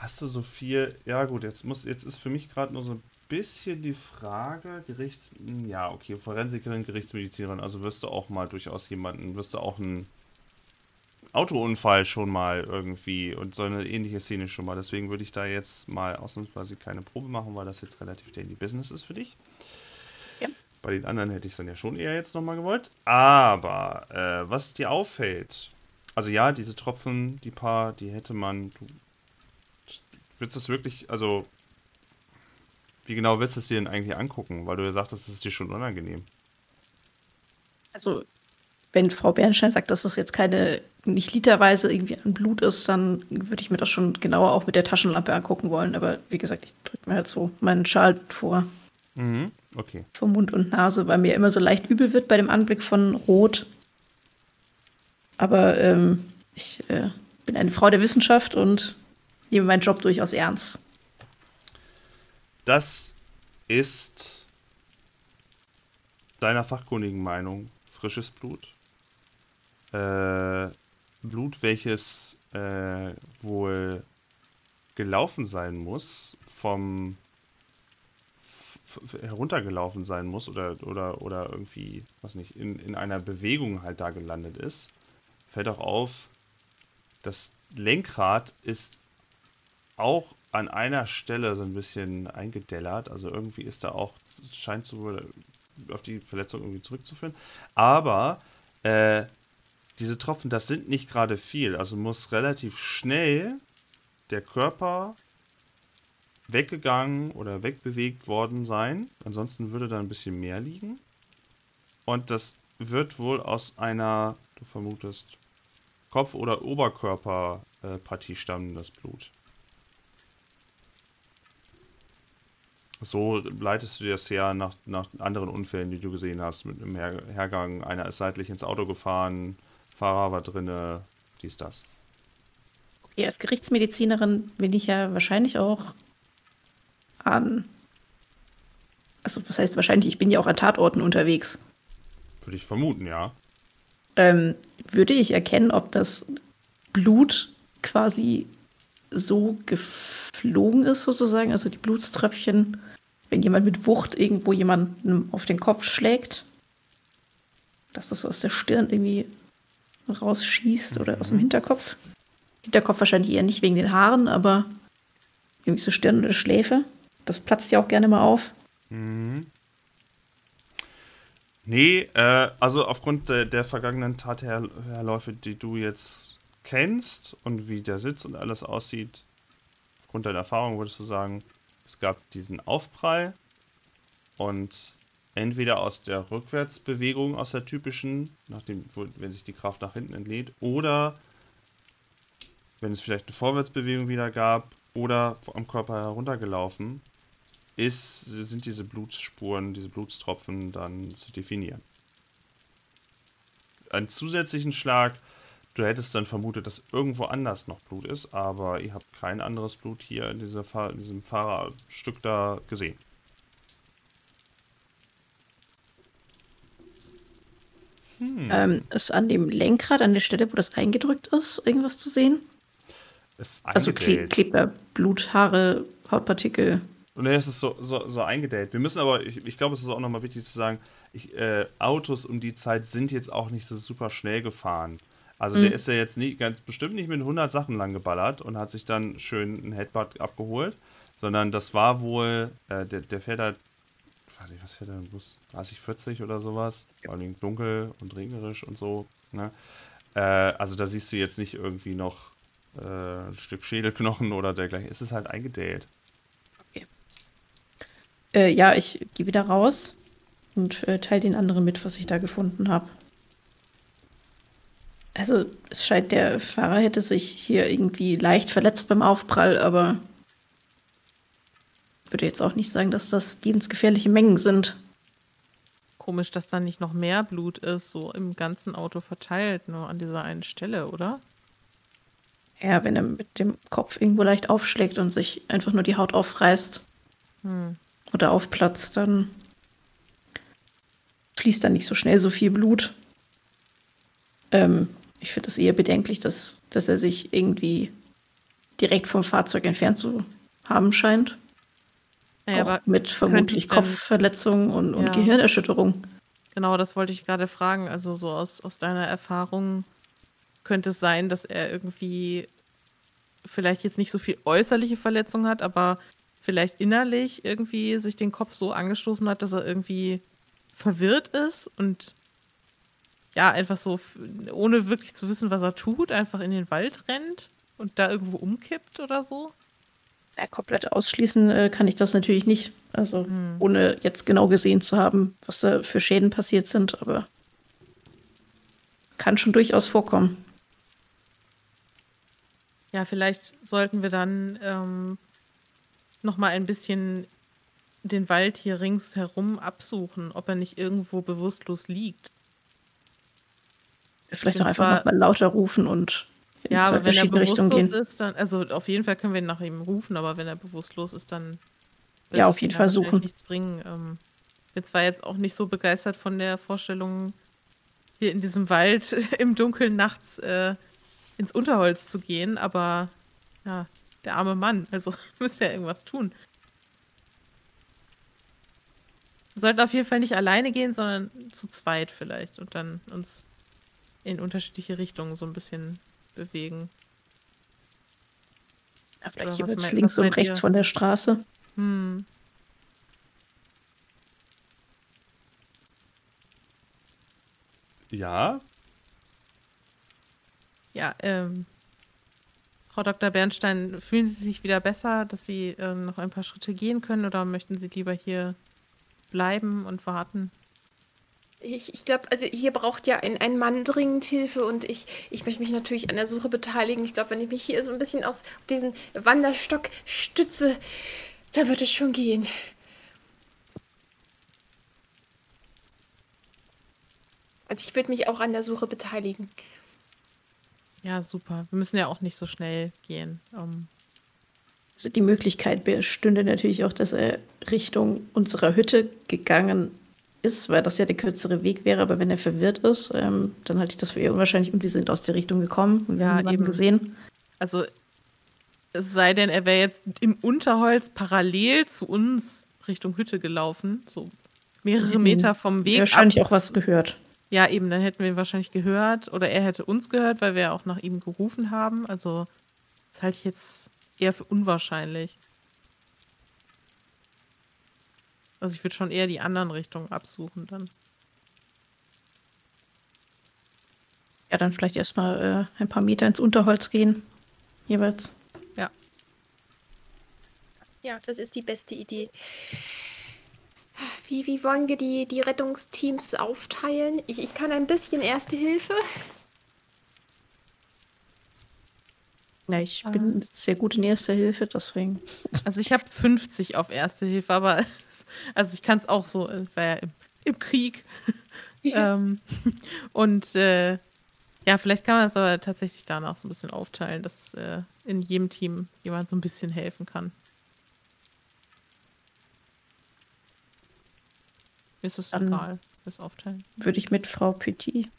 hast du so viel, ja gut, jetzt muss, jetzt ist für mich gerade nur so ein bisschen die Frage, Gerichts, ja, okay, Forensikerin, Gerichtsmedizinerin, also wirst du auch mal durchaus jemanden, wirst du auch einen Autounfall schon mal irgendwie und so eine ähnliche Szene schon mal, deswegen würde ich da jetzt mal ausnahmsweise keine Probe machen, weil das jetzt relativ daily business ist für dich. Ja. Bei den anderen hätte ich es dann ja schon eher jetzt nochmal gewollt. Aber äh, was dir auffällt, also ja, diese Tropfen, die paar, die hätte man. Du willst es wirklich, also wie genau willst du es dir denn eigentlich angucken? Weil du ja sagtest, es ist dir schon unangenehm. also, wenn Frau Bernstein sagt, dass das jetzt keine, nicht literweise irgendwie an Blut ist, dann würde ich mir das schon genauer auch mit der Taschenlampe angucken wollen. Aber wie gesagt, ich drücke mir halt so meinen Schal vor, Mhm. Okay. vor Mund und Nase, weil mir immer so leicht übel wird bei dem Anblick von Rot. Aber ähm, ich äh, bin eine Frau der Wissenschaft und nehme meinen Job durchaus ernst. Das ist deiner fachkundigen Meinung frisches Blut. Äh, Blut, welches äh, wohl gelaufen sein muss vom heruntergelaufen sein muss oder, oder, oder irgendwie, was nicht, in, in einer Bewegung halt da gelandet ist, fällt auch auf, das Lenkrad ist auch an einer Stelle so ein bisschen eingedellert. Also irgendwie ist da auch, scheint so auf die Verletzung irgendwie zurückzuführen. Aber äh, diese Tropfen, das sind nicht gerade viel. Also muss relativ schnell der Körper weggegangen oder wegbewegt worden sein. Ansonsten würde da ein bisschen mehr liegen. Und das wird wohl aus einer, du vermutest, Kopf- oder Oberkörperpartie stammen, das Blut. So leitest du dir das her nach, nach anderen Unfällen, die du gesehen hast, mit einem Her Hergang. Einer ist seitlich ins Auto gefahren, Fahrer war drinne, dies, das. Okay, als Gerichtsmedizinerin bin ich ja wahrscheinlich auch an. Also, was heißt wahrscheinlich? Ich bin ja auch an Tatorten unterwegs. Würde ich vermuten, ja. Ähm, würde ich erkennen, ob das Blut quasi so geflogen ist, sozusagen, also die Blutströpfchen, wenn jemand mit Wucht irgendwo jemanden auf den Kopf schlägt, dass das so aus der Stirn irgendwie rausschießt oder aus dem Mhm. Hinterkopf. Hinterkopf wahrscheinlich eher nicht wegen den Haaren, aber irgendwie so Stirn oder Schläfe. Das platzt ja auch gerne mal auf. Mhm. Nee, äh, also aufgrund der, der vergangenen Tatherläufe, die du jetzt kennst und wie der Sitz und alles aussieht, aufgrund deiner Erfahrung würdest du sagen, es gab diesen Aufprall und entweder aus der Rückwärtsbewegung, aus der typischen, nachdem, wenn sich die Kraft nach hinten entlädt, oder wenn es vielleicht eine Vorwärtsbewegung wieder gab, oder am Körper heruntergelaufen, ist, sind diese Blutspuren, diese Blutstropfen dann zu definieren. Einen zusätzlichen Schlag, du hättest dann vermutet, dass irgendwo anders noch Blut ist, aber ihr habt kein anderes Blut hier in, dieser Fahr in diesem Fahrerstück da gesehen. Hm. Ähm, ist an dem Lenkrad, an der Stelle, wo das eingedrückt ist, irgendwas zu sehen? Also kle klebt da Blut, Haare, Hautpartikel. Nee, es ist so, so, so eingedellt. Wir müssen aber, ich, ich glaube, es ist auch nochmal wichtig zu sagen, ich, äh, Autos um die Zeit sind jetzt auch nicht so super schnell gefahren. Also der Mhm. ist ja jetzt nicht, ganz bestimmt nicht mit 100 Sachen lang geballert und hat sich dann schön ein Headbutt abgeholt, sondern das war wohl, äh, der, der fährt halt, ich weiß nicht, was fährt er, Bus 30, 40 oder sowas, vor allem dunkel und regnerisch und so. Ne? Äh, also da siehst du jetzt nicht irgendwie noch äh, ein Stück Schädelknochen oder dergleichen. Es ist halt eingedellt. Äh, ja, ich gehe wieder raus und äh, teile den anderen mit, was ich da gefunden habe. Also, es scheint, der Fahrer hätte sich hier irgendwie leicht verletzt beim Aufprall, aber würde jetzt auch nicht sagen, dass das lebensgefährliche Mengen sind. Komisch, dass da nicht noch mehr Blut ist, so im ganzen Auto verteilt, nur an dieser einen Stelle, oder? Ja, wenn er mit dem Kopf irgendwo leicht aufschlägt und sich einfach nur die Haut aufreißt Hm. oder aufplatzt, dann fließt da nicht so schnell so viel Blut. Ähm, ich finde es eher bedenklich, dass, dass er sich irgendwie direkt vom Fahrzeug entfernt zu haben scheint. Naja, auch aber mit vermutlich Kopfverletzungen und, und Ja. Gehirnerschütterung. genau das wollte ich gerade fragen. Also so aus, aus deiner Erfahrung könnte es sein, dass er irgendwie vielleicht jetzt nicht so viel äußerliche Verletzungen hat, aber vielleicht innerlich irgendwie sich den Kopf so angestoßen hat, dass er irgendwie verwirrt ist und ja, einfach so, ohne wirklich zu wissen, was er tut, einfach in den Wald rennt und da irgendwo umkippt oder so. Ja, komplett ausschließen äh, kann ich das natürlich nicht. Also Hm. ohne jetzt genau gesehen zu haben, was da für Schäden passiert sind, aber kann schon durchaus vorkommen. Ja, vielleicht sollten wir dann ähm, noch mal ein bisschen den Wald hier ringsherum absuchen, ob er nicht irgendwo bewusstlos liegt. Vielleicht auch einfach nochmal lauter rufen und in Ja, zwei aber wenn er verschiedene Richtungen bewusstlos gehen. ist, dann, also auf jeden Fall können wir nach ihm rufen, aber wenn er bewusstlos ist, dann wird Ja, auf jeden Fall suchen. nichts bringen. Ähm, bin zwar jetzt auch nicht so begeistert von der Vorstellung, hier in diesem Wald *laughs* im Dunkeln nachts äh, ins Unterholz zu gehen, aber ja, der arme Mann, also *laughs* müsste ja irgendwas tun. Wir sollten auf jeden Fall nicht alleine gehen, sondern zu zweit vielleicht und dann uns in unterschiedliche Richtungen so ein bisschen bewegen. Ja, vielleicht jeweils links und rechts ihr? von der Straße. Hm. Ja, Ja, ähm, Frau Dr. Bernstein, fühlen Sie sich wieder besser, dass Sie ähm, noch ein paar Schritte gehen können oder möchten Sie lieber hier bleiben und warten? Ich, ich glaube, also hier braucht ja ein, ein Mann dringend Hilfe und ich, ich möchte mich natürlich an der Suche beteiligen. Ich glaube, wenn ich mich hier so ein bisschen auf, auf diesen Wanderstock stütze, da wird es schon gehen. Also ich würde mich auch an der Suche beteiligen. Ja, super. Wir müssen ja auch nicht so schnell gehen. Ähm, Also die Möglichkeit bestünde natürlich auch, dass er Richtung unserer Hütte gegangen ist, weil das ja der kürzere Weg wäre. Aber wenn er verwirrt ist, ähm, dann halte ich das für eher unwahrscheinlich. Und wir sind aus der Richtung gekommen und wir Ja, haben eben. gesehen. also, es sei denn, er wäre jetzt im Unterholz parallel zu uns Richtung Hütte gelaufen, so mehrere Mhm. Meter vom Weg ab. Wahrscheinlich auch was gehört. Ja, eben, dann hätten wir ihn wahrscheinlich gehört oder er hätte uns gehört, weil wir auch nach ihm gerufen haben. Also, das halte ich jetzt eher für unwahrscheinlich. Also, ich würde schon eher die anderen Richtungen absuchen dann. Ja, dann vielleicht erstmal äh, ein paar Meter ins Unterholz gehen. Jeweils. Ja, das ist die beste Idee. Wie, wie wollen wir die, die Rettungsteams aufteilen? Ich, ich kann ein bisschen Erste Hilfe. Ja, ich Ah. bin sehr gut in erster Hilfe, deswegen. Also, ich habe 50 auf Erste Hilfe, aber also ich kann es auch so, äh, war ja im, im Krieg. *laughs* ähm, *laughs* und äh, ja, vielleicht kann man das aber tatsächlich danach so ein bisschen aufteilen, dass äh, in jedem Team jemand so ein bisschen helfen kann. Ist es Dann- egal, das Aufteilen. Würde ich mit Frau Petit.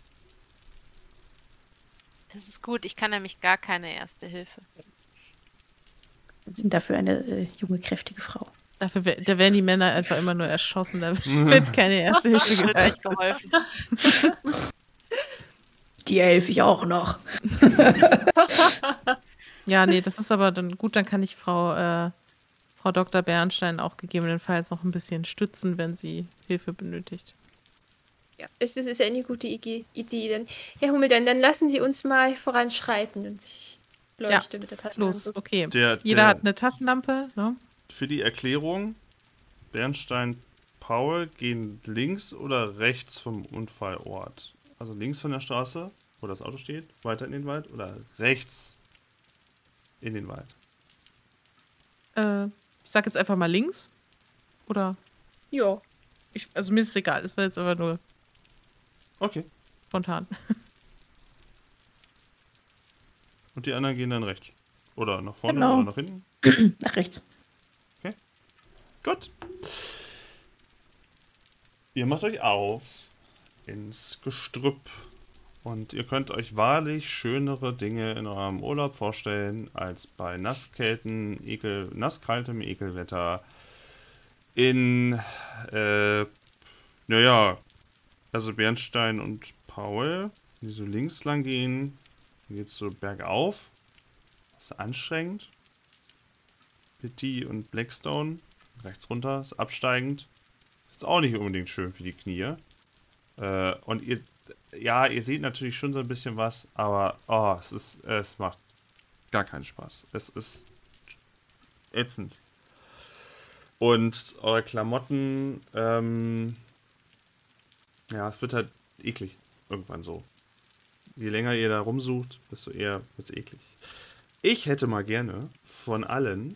Das ist gut, ich kann nämlich gar keine erste Hilfe. Wir sind dafür eine äh, junge, kräftige Frau. Dafür da werden die Männer einfach immer nur erschossen, da *laughs* wird keine Erste *laughs* Hilfe geholfen. *laughs* Die helfe ich auch noch. Ja, nee, das ist aber dann gut, dann kann ich Frau, äh, Frau Dr. Bernstein auch gegebenenfalls noch ein bisschen stützen, wenn sie Hilfe benötigt. Ja, das ist, ja eine gute Idee. Dann, Herr Hummel, dann, dann lassen Sie uns mal voranschreiten. Und ich leuchte mit der Taschenlampe. Los, okay. der, Jeder der, hat eine Taschenlampe, ne? Für die Erklärung, Bernstein, Paul gehen links oder rechts vom Unfallort? Also links von der Straße, wo das Auto steht, weiter in den Wald oder rechts in den Wald? Äh, ich sag jetzt einfach mal links. Oder? Ja. Ich, also mir ist es egal, es war jetzt aber nur Okay. spontan. Und die anderen gehen dann rechts. Oder nach vorne Genau. oder nach hinten. Nach rechts. Gut. Ihr macht euch auf ins Gestrüpp. Und ihr könnt euch wahrlich schönere Dinge in eurem Urlaub vorstellen, als bei Nasskälten, Ekel, nasskaltem Ekelwetter in, äh, naja, also Bernstein und Paul, die so links lang gehen, geht's so bergauf. Das ist anstrengend. Petit und Blackstone rechts runter, ist absteigend. Ist auch nicht unbedingt schön für die Knie. Äh, und ihr, ja, ihr seht natürlich schon so ein bisschen was, aber oh, es ist, es macht gar keinen Spaß. Es ist ätzend. Und eure Klamotten, ähm, ja, es wird halt eklig irgendwann so. Je länger ihr da rumsucht, desto eher wird es eklig. Ich hätte mal gerne von allen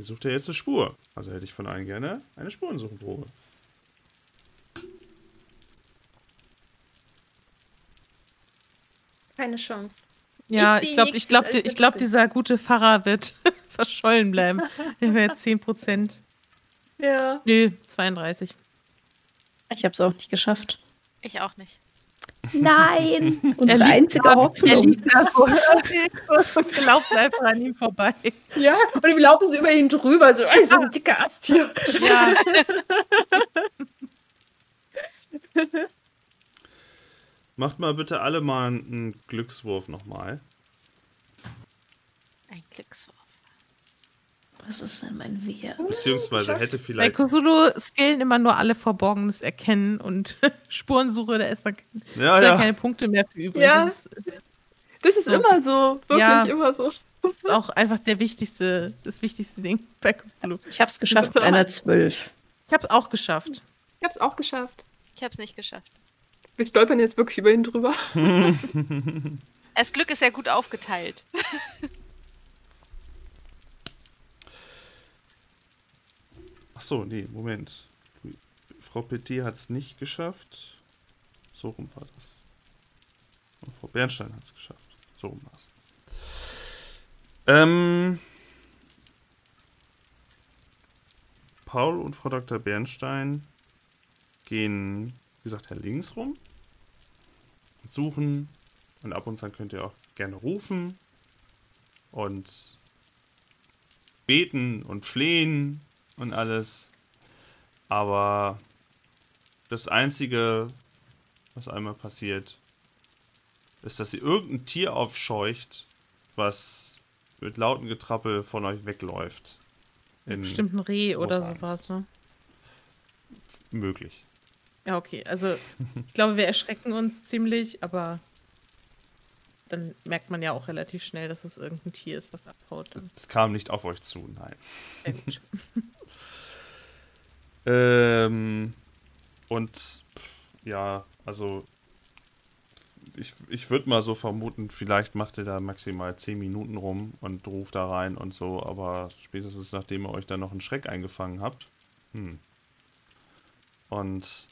Ihr sucht ja jetzt eine Spur. Also hätte ich von allen gerne eine Spurensuchenprobe. Keine Chance. Ja, Ich glaube, ich glaube, ich wird glaub, dieser gute Pfarrer wird *laughs* verschollen bleiben. Der wäre jetzt 10%. Ja. Nö, 32. Ich habe es auch nicht geschafft. Ich auch nicht. Nein! *laughs* Unsere liegt einzige da- Er Hoffnung. liegt da und wir laufen einfach an ihm vorbei. Ja, und wir laufen so über ihn drüber, so, so ein dicker Ast hier. Ja. *laughs* Macht mal bitte alle mal einen Glückswurf nochmal. Ein Glückswurf. Was ist denn mein Wert? Beziehungsweise hätte Bei vielleicht. Cthulhu skillen immer nur alle Verborgenes erkennen und *laughs* Spurensuche, da ist dann, Ja, ist ja. keine Punkte mehr für übrig. Ja. Das, ist, Das ist So. immer so. Wirklich Ja. immer so. das ist auch einfach der wichtigste, das wichtigste Ding bei Cthulhu. Ich hab's geschafft mit einer 12. Ich hab's auch geschafft. Ich hab's auch geschafft. Ich habe es nicht geschafft. Wir stolpern jetzt wirklich über ihn drüber. *laughs* Das Glück ist ja gut aufgeteilt. *laughs* Ach so, nee, Moment. Frau Petit hat es nicht geschafft. So rum war das. Und Frau Bernstein hat es geschafft. So rum war es. Ähm, Paul und Frau Dr. Bernstein gehen, wie gesagt, links rum und suchen. Und ab und zu könnt ihr auch gerne rufen und beten und flehen und alles. Aber das Einzige, was einmal passiert, ist, dass ihr irgendein Tier aufscheucht, was mit lautem Getrappel von euch wegläuft. In Bestimmt ein Reh oder sowas, ne? Möglich. Ja, okay. Also, ich glaube, wir erschrecken uns ziemlich, aber dann merkt man ja auch relativ schnell, dass es irgendein Tier ist, was abhaut. Es kam nicht auf euch zu, nein. *laughs* Ähm, und ja, also ich, ich würde mal so vermuten, vielleicht macht ihr da maximal 10 Minuten rum und ruft da rein und so, aber spätestens nachdem ihr euch dann noch einen Schreck eingefangen habt. Hm. Und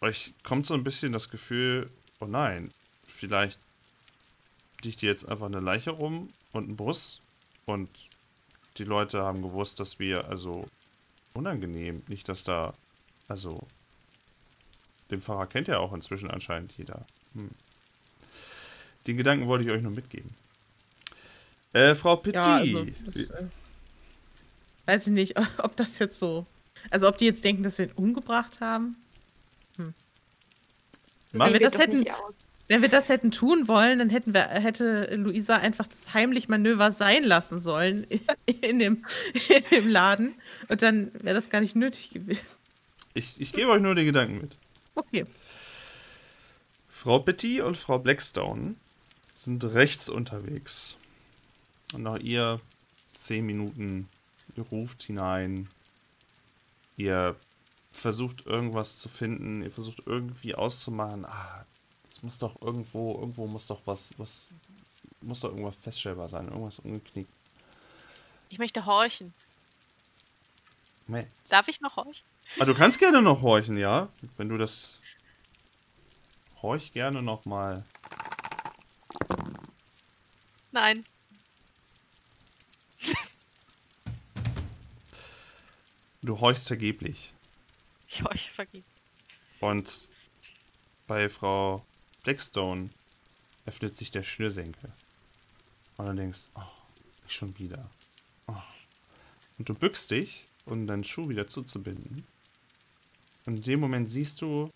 euch kommt so ein bisschen das Gefühl, oh nein, vielleicht liegt hier jetzt einfach eine Leiche rum und ein Bus und die Leute haben gewusst, dass wir, also unangenehm. Nicht, dass da, also, den Pfarrer kennt ja auch inzwischen anscheinend jeder. Hm. Den Gedanken wollte ich euch nur mitgeben. Äh, Frau Petit. Ja, also, das, äh, weiß ich nicht, *laughs* ob das jetzt so. Also, ob die jetzt denken, dass wir ihn umgebracht haben. Mann, Wenn wir, das hätten. Wenn wir das hätten tun wollen, dann hätten wir, hätte Luisa einfach das heimlich Manöver sein lassen sollen *laughs* in dem, in dem Laden. Und dann wäre das gar nicht nötig gewesen. ich, ich gebe euch nur die Gedanken mit. Okay. Frau Petit und Frau Blackstone sind rechts unterwegs. Und nach ihr zehn Minuten, ihr ruft hinein. Ihr versucht irgendwas zu finden, ihr versucht irgendwie auszumachen, ah, muss doch irgendwo, irgendwo muss doch was, was, muss doch irgendwas feststellbar sein, irgendwas umgeknickt. Ich möchte horchen. Nee. Darf ich noch horchen? Ah, du kannst gerne noch horchen, ja? Wenn du das. Horch gerne noch mal. Nein. Du horchst vergeblich. Ich horche vergeben. Und bei Frau Blackstone öffnet sich der Schnürsenkel. Und du denkst, oh, nicht schon wieder. Oh. Und du bückst dich, um deinen Schuh wieder zuzubinden. Und in dem Moment siehst du,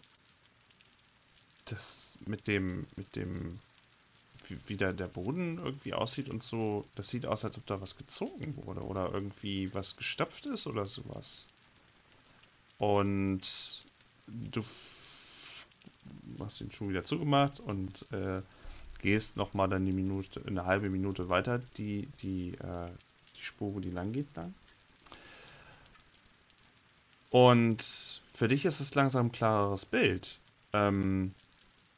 dass mit dem, mit dem, wie, da der Boden irgendwie aussieht und so, das sieht aus, als ob da was gezogen wurde oder irgendwie was gestopft ist oder sowas. Und du hast den Schuh wieder zugemacht und äh, gehst nochmal dann die Minute, eine halbe Minute weiter, die, die, äh, die Spur, wo die lang geht, lang. Und für dich ist es langsam ein klareres Bild. Ähm,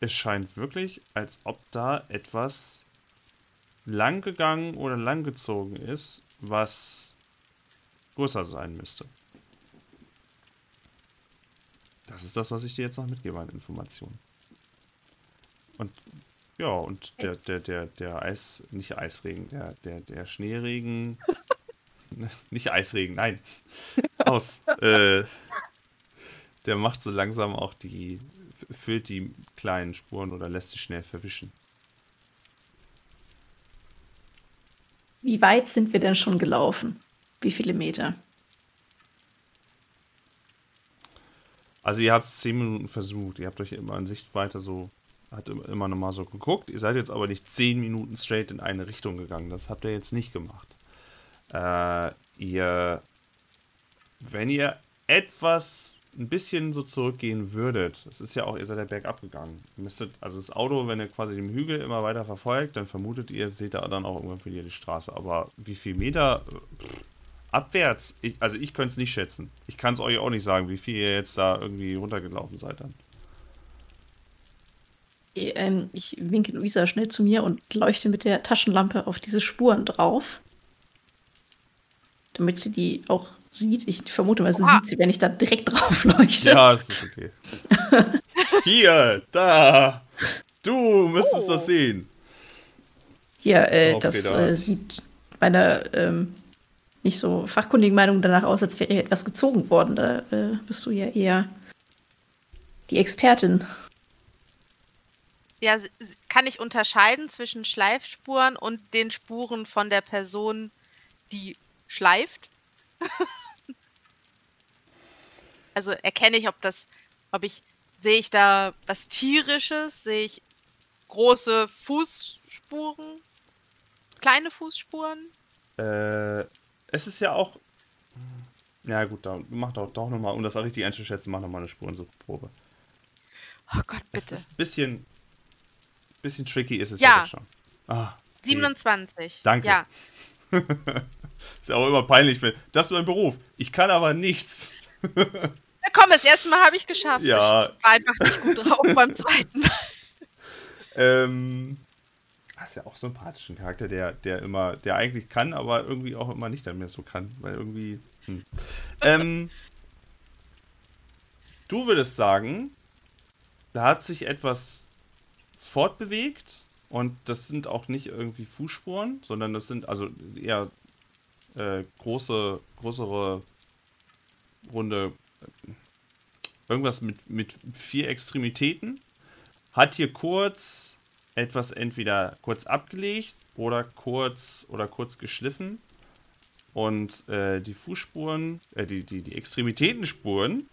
es scheint wirklich, als ob da etwas lang gegangen oder lang gezogen ist, was größer sein müsste. Das ist das, was ich dir jetzt noch mitgebe an Informationen. Und ja, und der, der, der, der Eis, nicht Eisregen, der, der, der Schneeregen, *laughs* nicht Eisregen, nein, aus, äh, der macht so langsam auch die, füllt die kleinen Spuren oder lässt sie schnell verwischen. Wie weit sind wir denn schon gelaufen? Wie viele Meter? Also ihr habt es zehn Minuten versucht. Ihr habt euch immer in Sichtweite so, hat im- immer noch mal so geguckt. Ihr seid jetzt aber nicht zehn Minuten straight in eine Richtung gegangen. Das habt ihr jetzt nicht gemacht. Äh, ihr, wenn ihr etwas ein bisschen so zurückgehen würdet, das ist ja auch, ihr seid ja bergab gegangen. Ihr müsstet, also das Auto, wenn ihr quasi den Hügel immer weiter verfolgt, dann vermutet ihr, seht ihr dann auch irgendwann wieder die Straße. Aber wie viel Meter äh, pff, abwärts, ich, also ich könnte es nicht schätzen. Ich kann es euch auch nicht sagen, wie viel ihr jetzt da irgendwie runtergelaufen seid dann. Ähm, ich winke Luisa schnell zu mir und leuchte mit der Taschenlampe auf diese Spuren drauf. Damit sie die auch sieht. Ich vermute mal, sie Oha. sieht sie, wenn ich da direkt drauf leuchte. Ja, das ist okay. *laughs* Hier, da. Du müsstest Oh. das sehen. Hier, äh, das äh, sieht meiner ähm, nicht so fachkundigen Meinung danach aus, als wäre etwas gezogen worden. Da äh, bist du ja eher die Expertin. Ja, kann ich unterscheiden zwischen Schleifspuren und den Spuren von der Person, die schleift? *laughs* also erkenne ich, ob das, ob ich, sehe ich da was tierisches, sehe ich große Fußspuren, kleine Fußspuren? Äh, es ist ja auch. Ja, gut, da mach doch, doch nochmal, um das auch richtig einzuschätzen, mach nochmal eine Spurensuchprobe. Oh Gott, Es bitte. ist ein bisschen. Bisschen tricky ist es ja, Ja. schon. Ah, okay. 27. Danke. Ja. *laughs* Ist ja auch immer peinlich, wenn. Das ist mein Beruf. Ich kann aber nichts. *laughs* Na komm, das erste Mal habe ich geschafft. Ja. Ich war einfach nicht gut drauf beim zweiten Mal. *laughs* Ähm. Ist ja auch sympathisch, ein Charakter, der, der immer, der eigentlich kann, aber irgendwie auch immer nicht mehr so kann, weil irgendwie. Hm. Ähm, *laughs* du würdest sagen, da hat sich etwas fortbewegt und das sind auch nicht irgendwie Fußspuren, sondern das sind also eher äh, große, größere, runde, irgendwas mit, mit vier Extremitäten. Hat hier kurz etwas entweder kurz abgelegt oder kurz oder kurz geschliffen. Und äh, die Fußspuren, äh, die, die, die Extremitätenspuren,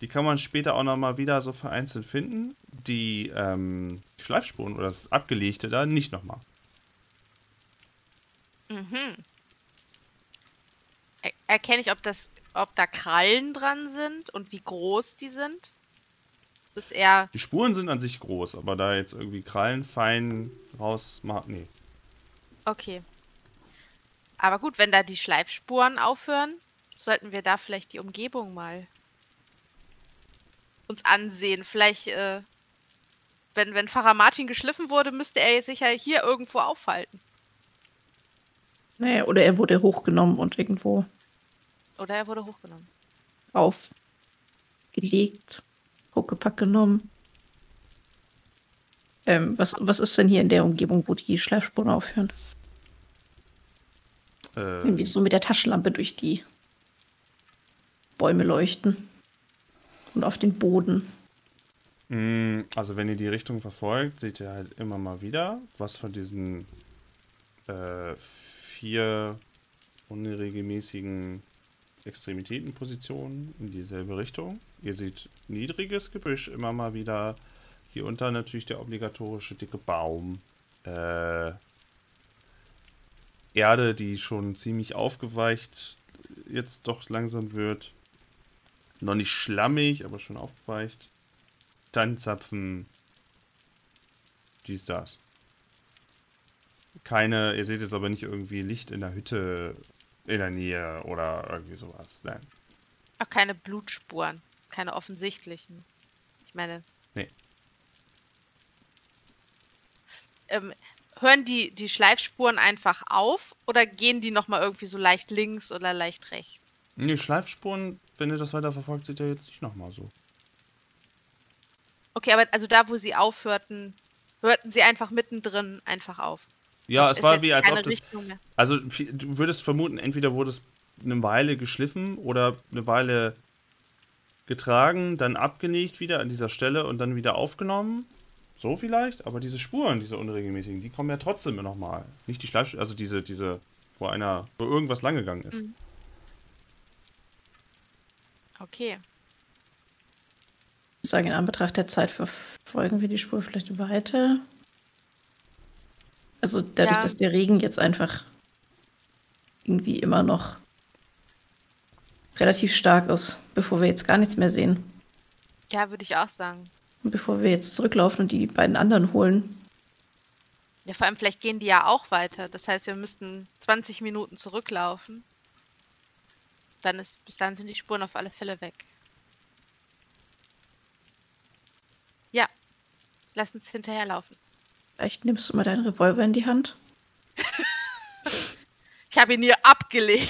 die kann man später auch nochmal wieder so vereinzelt finden. Die ähm, Schleifspuren oder das Abgelegte da nicht nochmal. Mhm. Er erkenne ich, ob das, ob da Krallen dran sind und wie groß die sind? Es ist eher, Die Spuren sind an sich groß, aber da jetzt irgendwie Krallen fein raus nee. okay. Aber gut, wenn da die Schleifspuren aufhören, sollten wir da vielleicht die Umgebung mal uns ansehen. Vielleicht, äh, wenn, wenn Pfarrer Martin geschliffen wurde, müsste er sich ja hier irgendwo aufhalten. Naja, oder er wurde hochgenommen und irgendwo Oder er wurde hochgenommen. aufgelegt, hochgepackt genommen. Ähm, was, was ist denn hier in der Umgebung, wo die Schleifspuren aufhören? Äh, Irgendwie so mit der Taschenlampe durch die Bäume leuchten. Und auf den Boden. Mm, Also wenn ihr die Richtung verfolgt, seht ihr halt immer mal wieder, was von diesen äh, vier unregelmäßigen Extremitätenpositionen in dieselbe Richtung. Ihr seht niedriges Gebüsch immer mal wieder. Hier unter natürlich der obligatorische dicke Baum. Äh, Erde, die schon ziemlich aufgeweicht jetzt doch langsam wird. Noch nicht schlammig, aber schon aufgeweicht. Tannenzapfen. Dies, das. Keine, ihr seht jetzt aber nicht irgendwie Licht in der Hütte in der Nähe oder irgendwie sowas. Nein. Auch keine Blutspuren. Keine offensichtlichen. Ich meine. Nee. Ähm, hören die, die Schleifspuren einfach auf oder gehen die nochmal irgendwie so leicht links oder leicht rechts? Nee, Schleifspuren, wenn ihr das weiter verfolgt, seht ihr jetzt nicht nochmal so. Okay, aber also da, wo sie aufhörten, hörten sie einfach mittendrin einfach auf. Ja, es Ist war wie als ob das. Also du würdest vermuten, entweder wurde es eine Weile geschliffen oder eine Weile getragen, dann abgelegt wieder an dieser Stelle und dann wieder aufgenommen. So vielleicht, aber diese Spuren, diese unregelmäßigen, die kommen ja trotzdem nochmal. Nicht die Schleifspuren, also diese, diese, wo einer, wo irgendwas lang gegangen ist. Mhm. Okay. sagen, in Anbetracht der Zeit verfolgen wir die Spur vielleicht weiter. Also dadurch, Ja. dass der Regen jetzt einfach irgendwie immer noch relativ stark ist, bevor wir jetzt gar nichts mehr sehen. Ja, würde ich auch sagen. Und bevor wir jetzt zurücklaufen und die beiden anderen holen. Ja, vor allem vielleicht gehen die ja auch weiter. Das heißt, wir müssten 20 Minuten zurücklaufen. Dann ist, bis dann sind die Spuren auf alle Fälle weg. Ja, lass uns hinterherlaufen. Vielleicht nimmst du mal deinen Revolver in die Hand. Ich habe ihn hier abgelegt.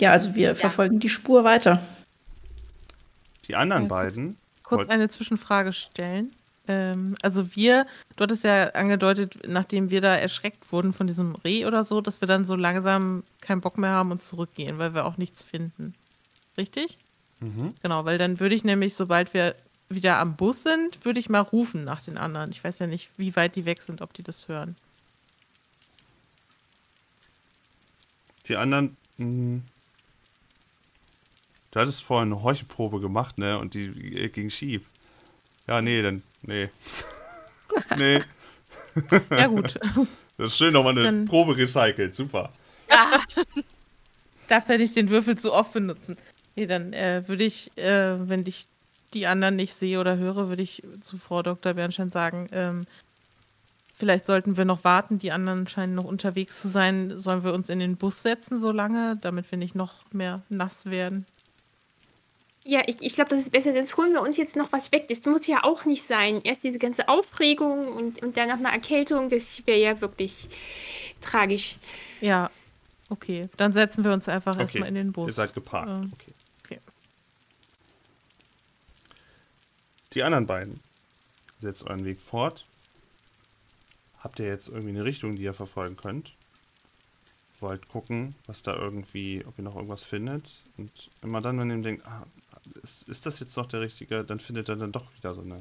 Ja, also wir verfolgen die Spur weiter. Die anderen Ja, beiden. Kurz eine Zwischenfrage stellen. Ähm, also wir, du hattest ja angedeutet, nachdem wir da erschreckt wurden von diesem Reh oder so, dass wir dann so langsam keinen Bock mehr haben und zurückgehen, weil wir auch nichts finden. Richtig? Mhm. Genau, weil dann würde ich nämlich, sobald wir wieder am Bus sind, würde ich mal rufen nach den anderen. Ich weiß ja nicht, wie weit die weg sind, ob die das hören. Die anderen. Mh, du hattest vorhin eine Heuchelprobe gemacht, ne? Und die äh, ging schief. Ja, nee, dann. Nee. *laughs* nee. Ja, gut. *laughs* Das ist schön nochmal eine Dann- Probe recycelt. Super. Ah, *laughs* Darf er nicht den Würfel zu oft benutzen? Nee, dann äh, würde ich, äh, wenn ich die anderen nicht sehe oder höre, würde ich zu Frau Dr. Bernstein sagen, ähm, vielleicht sollten wir noch warten, die anderen scheinen noch unterwegs zu sein. Sollen wir uns in den Bus setzen so lange, damit wir nicht noch mehr nass werden? Ja, ich, ich glaube, das ist besser, sonst holen wir uns jetzt noch was weg. Das muss ja auch nicht sein. Erst diese ganze Aufregung und, und dann noch eine Erkältung, das wäre ja wirklich tragisch. Ja, okay. Dann setzen wir uns einfach Okay. erstmal in den Bus. Ihr seid geparkt. Ähm, Okay. okay. Die anderen beiden. Setzt euren Weg fort. Habt ihr jetzt irgendwie eine Richtung, die ihr verfolgen könnt? Wollt gucken, was da irgendwie, ob ihr noch irgendwas findet. Und immer dann, wenn ihr denkt, ah, ist, ist das jetzt noch der richtige, dann findet ihr dann doch wieder so, eine,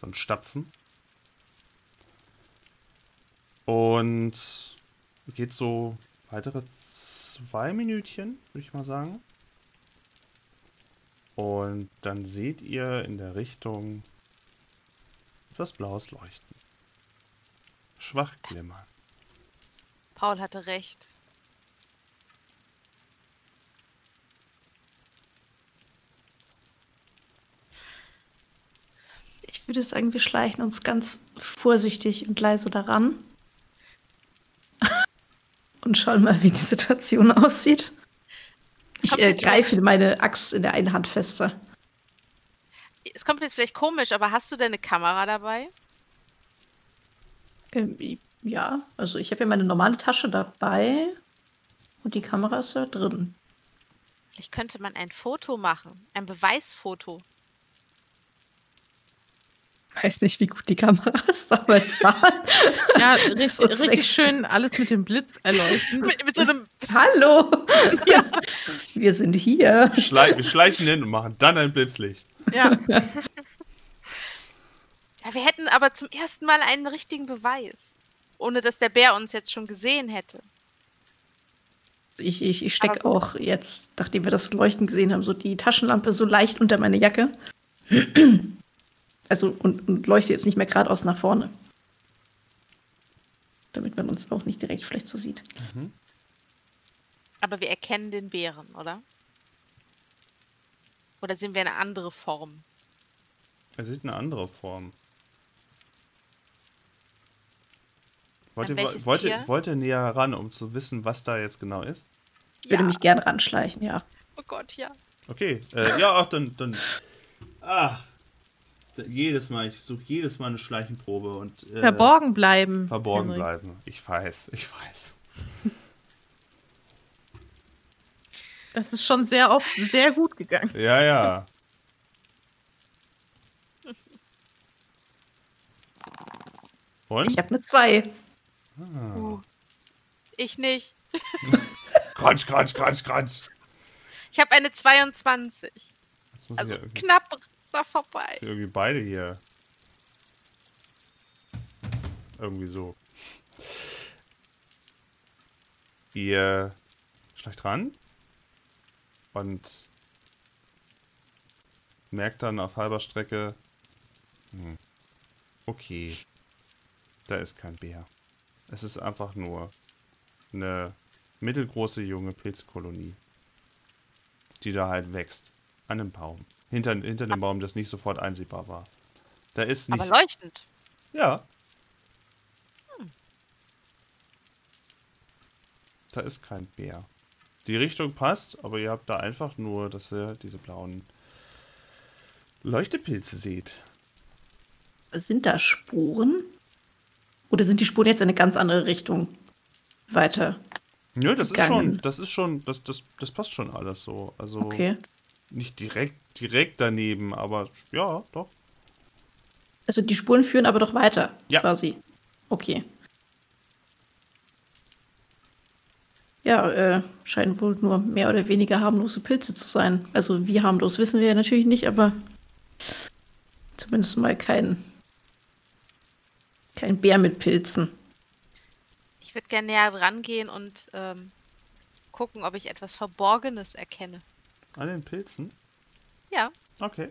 so ein Stapfen. Und geht so weitere zwei Minütchen, würde ich mal sagen. Und dann seht ihr in der Richtung etwas blaues Leuchten. Schwach glimmern. Paul hatte recht. Ich würde sagen, wir schleichen uns ganz vorsichtig und leise daran. *laughs* Und schauen mal, wie die Situation *laughs* aussieht. Ich äh, greife meine Axt in der einen Hand fester. Es kommt jetzt vielleicht komisch, aber hast du deine Kamera dabei? Ähm, ja, also ich habe ja meine normale Tasche dabei. Und die Kamera ist da drin. Vielleicht könnte man ein Foto machen. Ein Beweisfoto. Weiß nicht, wie gut die Kameras *laughs* damals waren. Ja, richtig, So richtig schön alles mit dem Blitz erleuchten. Mit, mit so einem. Hallo! *laughs* Wir sind hier. Schlei wir schleichen hin und machen dann ein Blitzlicht. Ja, Ja, wir hätten aber zum ersten Mal einen richtigen Beweis. Ohne dass der Bär uns jetzt schon gesehen hätte. Ich, ich, ich stecke auch jetzt, nachdem wir das Leuchten gesehen haben, so die Taschenlampe so leicht unter meine Jacke. Also und, und leuchte jetzt nicht mehr geradeaus nach vorne. Damit man uns auch nicht direkt vielleicht so sieht. Aber wir erkennen den Bären, oder? Oder sehen wir eine andere Form? Er sieht eine andere Form. Wollt An ihr, welches wollt, ihr, Tier? wollt ihr näher ran, um zu wissen, was da jetzt genau ist? Ich würde mich gern ranschleichen, ja. Oh Gott, ja. Okay, äh, ja, ach, dann, dann. Ach, jedes Mal, ich suche jedes Mal eine Schleichenprobe und. Äh, verborgen bleiben. Verborgen Henrik. bleiben. Ich weiß, ich weiß. Das ist schon sehr oft sehr gut gegangen. Ja, ja. Und? Ich habe eine 2. Ah. Uh, ich nicht. *laughs* Crunch, crunch, crunch, crunch. Ich habe eine 22. Jetzt muss Also knapp da vorbei. irgendwie beide hier. Irgendwie so. Ihr schleicht ran und merkt dann auf halber Strecke, hm, okay, da ist kein Bär. Es ist einfach nur eine mittelgroße junge Pilzkolonie, die da halt wächst. An einem Baum. Hinter, hinter dem Baum, das nicht sofort einsehbar war. Da ist nicht. Aber leuchtend. Ja. Da ist kein Bär. Die Richtung passt, aber ihr habt da einfach nur, dass ihr diese blauen Leuchtepilze seht. Sind da Spuren? Oder sind die Spuren jetzt in eine ganz andere Richtung weiter? Nö, das ist gegangen? schon, das ist schon, das, das, das passt schon alles so. Also Okay. Nicht direkt, direkt daneben, aber ja, doch. Also die Spuren führen aber doch weiter, Ja. quasi. Okay. Ja, äh, scheinen wohl nur mehr oder weniger harmlose Pilze zu sein. Also wie harmlos wissen wir ja natürlich nicht, aber zumindest mal kein, kein Bär mit Pilzen. Ich würde gerne näher dran gehen und ähm, gucken, ob ich etwas Verborgenes erkenne. An den Pilzen? Ja, Okay.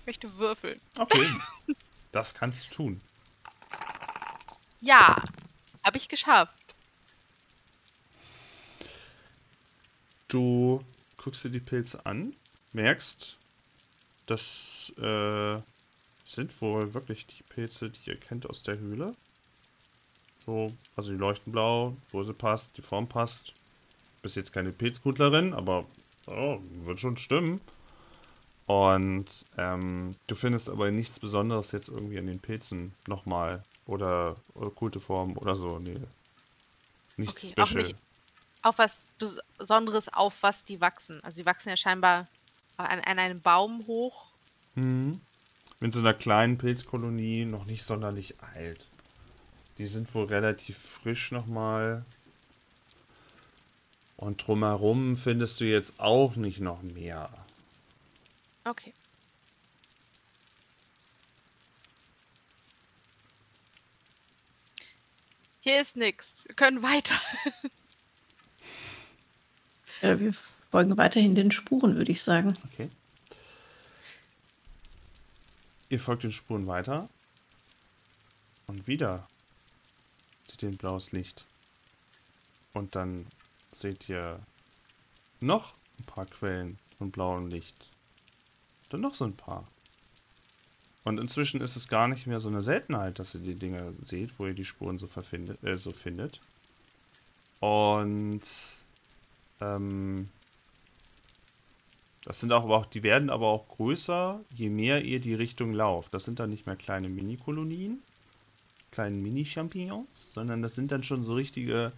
ich möchte würfeln. Okay. *laughs* das kannst du tun. Ja, habe ich geschafft. Du guckst dir die Pilze an, merkst, das äh, sind wohl wirklich die Pilze, die ihr kennt aus der Höhle. So, also die leuchten blau, wo sie passt, die Form passt. Bist jetzt keine Pilzkundlerin, aber oh, wird schon stimmen. Und ähm, du findest aber nichts Besonderes jetzt irgendwie an den Pilzen nochmal. Oder okkulte Formen oder so. Nee. Nichts Okay, auch special. nicht auf was Bes- Besonderes, auf was die wachsen. Also die wachsen ja scheinbar an, an einem Baum hoch. Mhm. In so einer kleinen Pilzkolonie, noch nicht sonderlich alt. Die sind wohl relativ frisch nochmal. Und drumherum findest du jetzt auch nicht noch mehr. Okay. Hier ist nix. Wir können weiter. *laughs* Ja, wir folgen weiterhin den Spuren, würde ich sagen. Okay. Ihr folgt den Spuren weiter. Und wieder seht ihr ein blaues Licht. Und dann seht ihr noch ein paar Quellen von blauem Licht. Dann noch so ein paar. Und inzwischen ist es gar nicht mehr so eine Seltenheit, dass ihr die Dinger seht, wo ihr die Spuren so, verfindet, äh, so findet. Und ähm, das sind auch, aber auch, die werden aber auch größer, je mehr ihr die Richtung lauft. Das sind dann nicht mehr kleine Mini-Kolonien, kleine Mini-Champignons, sondern das sind dann schon so richtige,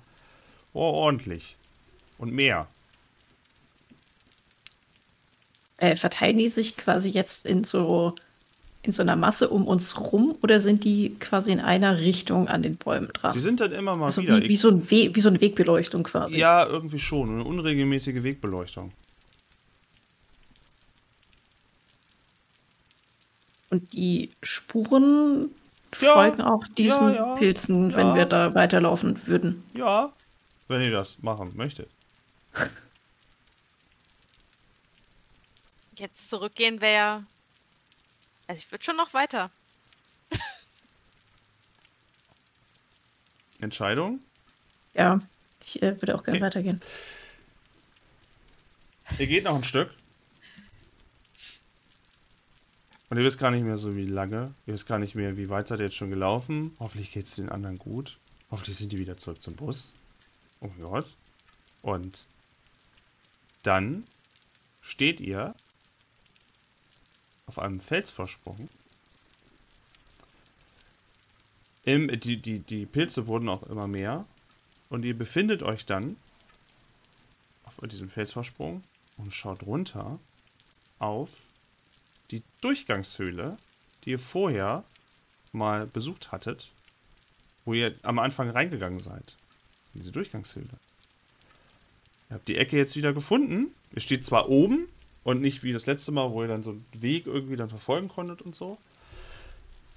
oh, ordentlich. Und mehr. Äh, verteilen die sich quasi jetzt in so, in so einer Masse um uns rum oder sind die quasi in einer Richtung an den Bäumen dran? Die sind dann immer mal also wieder. wie, wie, so ein We wie so eine Wegbeleuchtung quasi. ja, irgendwie schon. Eine unregelmäßige Wegbeleuchtung. Und die Spuren Ja, folgen auch diesen ja, ja, Pilzen, wenn wir da weiterlaufen würden. Ja, wenn ihr das machen möchtet. Jetzt zurückgehen wäre. Also ich würde schon noch weiter. *laughs* Entscheidung? Ja, ich äh, würde auch gerne Okay. weitergehen. Ihr geht noch ein Stück. Und ihr wisst gar nicht mehr so wie lange. Ihr wisst gar nicht mehr, wie weit seid ihr jetzt schon gelaufen. Hoffentlich geht es den anderen gut. Hoffentlich sind die wieder zurück zum Bus. Oh mein Gott. Und dann steht ihr auf einem Felsvorsprung. Im, die, die, die Pilze wurden auch immer mehr. Und ihr befindet euch dann auf diesem Felsvorsprung und schaut runter auf die Durchgangshöhle, die ihr vorher mal besucht hattet, wo ihr am Anfang reingegangen seid. Diese Durchgangshöhle. Ihr habt die Ecke jetzt wieder gefunden. Ihr steht zwar oben und nicht wie das letzte Mal, wo ihr dann so einen Weg irgendwie dann verfolgen konntet und so.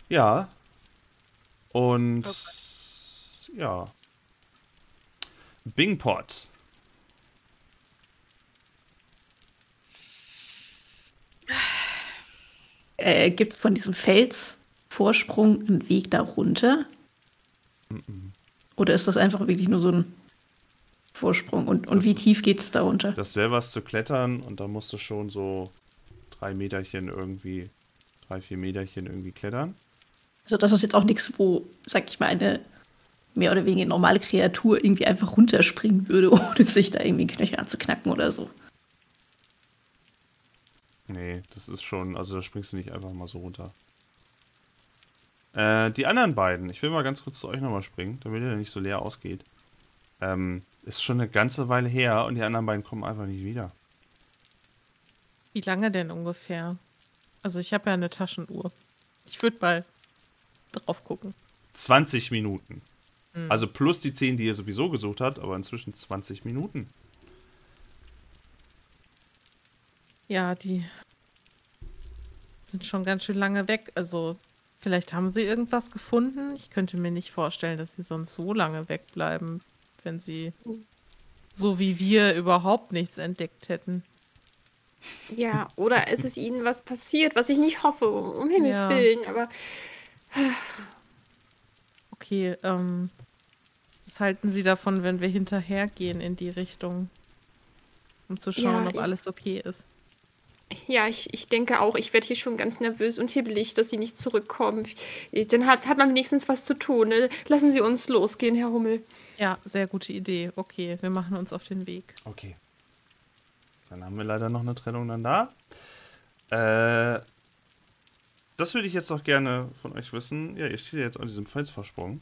Ja. Und ja. Bingpot. Äh, Gibt es von diesem Felsvorsprung einen Weg da runter? Mhm. Oder ist das einfach wirklich nur so ein Vorsprung? Und, und Das wie tief geht es da runter? Das wäre was zu klettern und da musst du schon so drei Meterchen irgendwie, drei, vier Meterchen irgendwie klettern. Also das ist jetzt auch nichts, wo, sag ich mal, eine mehr oder weniger normale Kreatur irgendwie einfach runterspringen würde, *laughs* ohne sich da irgendwie Knöchel anzuknacken oder so. Nee, das ist schon, also da springst du nicht einfach mal so runter. Äh, die anderen beiden, ich will mal ganz kurz zu euch nochmal springen, damit ihr nicht so leer ausgeht. Ähm, ist schon eine ganze Weile her und die anderen beiden kommen einfach nicht wieder. Wie lange denn ungefähr? Also ich habe ja eine Taschenuhr. Ich würde mal drauf gucken. 20 Minuten. Hm. Also plus die 10, die ihr sowieso gesucht habt, aber inzwischen 20 Minuten. Ja, die sind schon ganz schön lange weg. Also vielleicht haben sie irgendwas gefunden. Ich könnte mir nicht vorstellen, dass sie sonst so lange wegbleiben, wenn sie so wie wir überhaupt nichts entdeckt hätten. Ja, oder ist es ihnen was passiert, was ich nicht hoffe, um Himmels Ja. Willen, aber Okay, ähm, was halten Sie davon, wenn wir hinterhergehen in die Richtung? Um zu schauen, Ja, ob alles okay ist. ja, ich, ich denke auch, ich werde hier schon ganz nervös und hibbelig, dass sie nicht zurückkommen. Dann hat, hat man wenigstens was zu tun. Ne? Lassen Sie uns losgehen, Herr Hummel. Ja, sehr gute Idee. Okay, wir machen uns auf den Weg. Okay. Dann haben wir leider noch eine Trennung dann da. Äh, das würde ich jetzt auch gerne von euch wissen. Ja, ihr steht ja jetzt an diesem Felsvorsprung.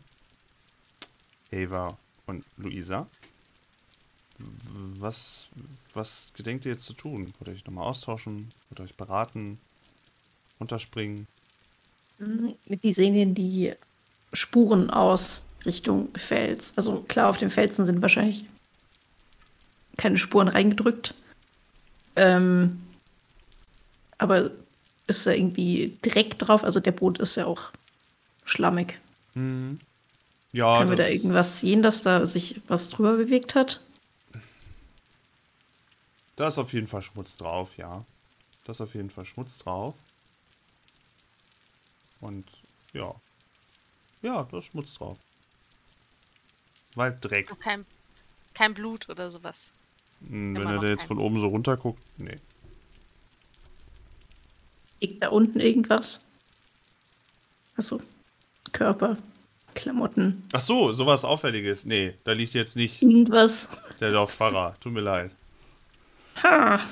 Ava und Luisa. Was, was gedenkt ihr jetzt zu tun? Wollt ihr euch nochmal austauschen? Wollt ihr euch beraten? Runterspringen? Wie sehen denn die Spuren aus Richtung Fels? Also klar, auf den Felsen sind wahrscheinlich keine Spuren reingedrückt. Ähm, aber ist da irgendwie Dreck drauf? Also der Boden ist ja auch schlammig. Mhm. Ja, Können wir da irgendwas sehen, dass da sich was drüber bewegt hat? Da ist auf jeden Fall Schmutz drauf, ja. Da ist auf jeden Fall Schmutz drauf. Und ja. Ja, da ist Schmutz drauf. Walddreck. Kein, kein Blut oder sowas. Hm, Wenn noch da jetzt kein- von oben so runter guckt, nee. Liegt da unten irgendwas? Also Körper, Klamotten, Ach so, sowas Auffälliges. Nee, da liegt jetzt nicht irgendwas? der Dorffahrer. Tut mir leid. Ha!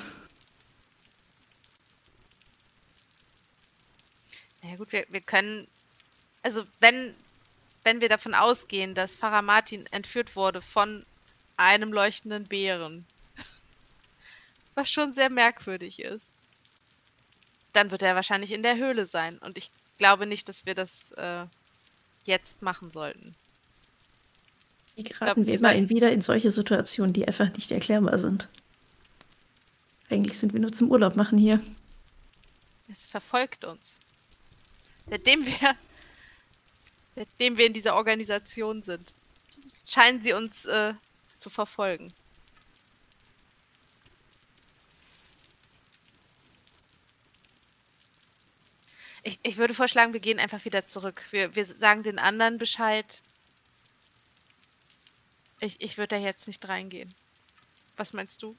Na gut, wir, wir können, also wenn, wenn wir davon ausgehen, dass Pfarrer Martin entführt wurde von einem leuchtenden Bären, *laughs* was schon sehr merkwürdig ist, dann wird er wahrscheinlich in der Höhle sein. Und ich glaube nicht, dass wir das äh, jetzt machen sollten. Wie glaub, geraten wir wir immer in wieder in solche Situationen, die einfach nicht erklärbar sind? Eigentlich sind wir nur zum Urlaub machen hier. Es verfolgt uns. Seitdem wir, seitdem wir in dieser Organisation sind, scheinen sie uns äh, zu verfolgen. Ich, ich würde vorschlagen, wir gehen einfach wieder zurück. Wir, wir sagen den anderen Bescheid. Ich, ich würde da jetzt nicht reingehen. Was meinst du?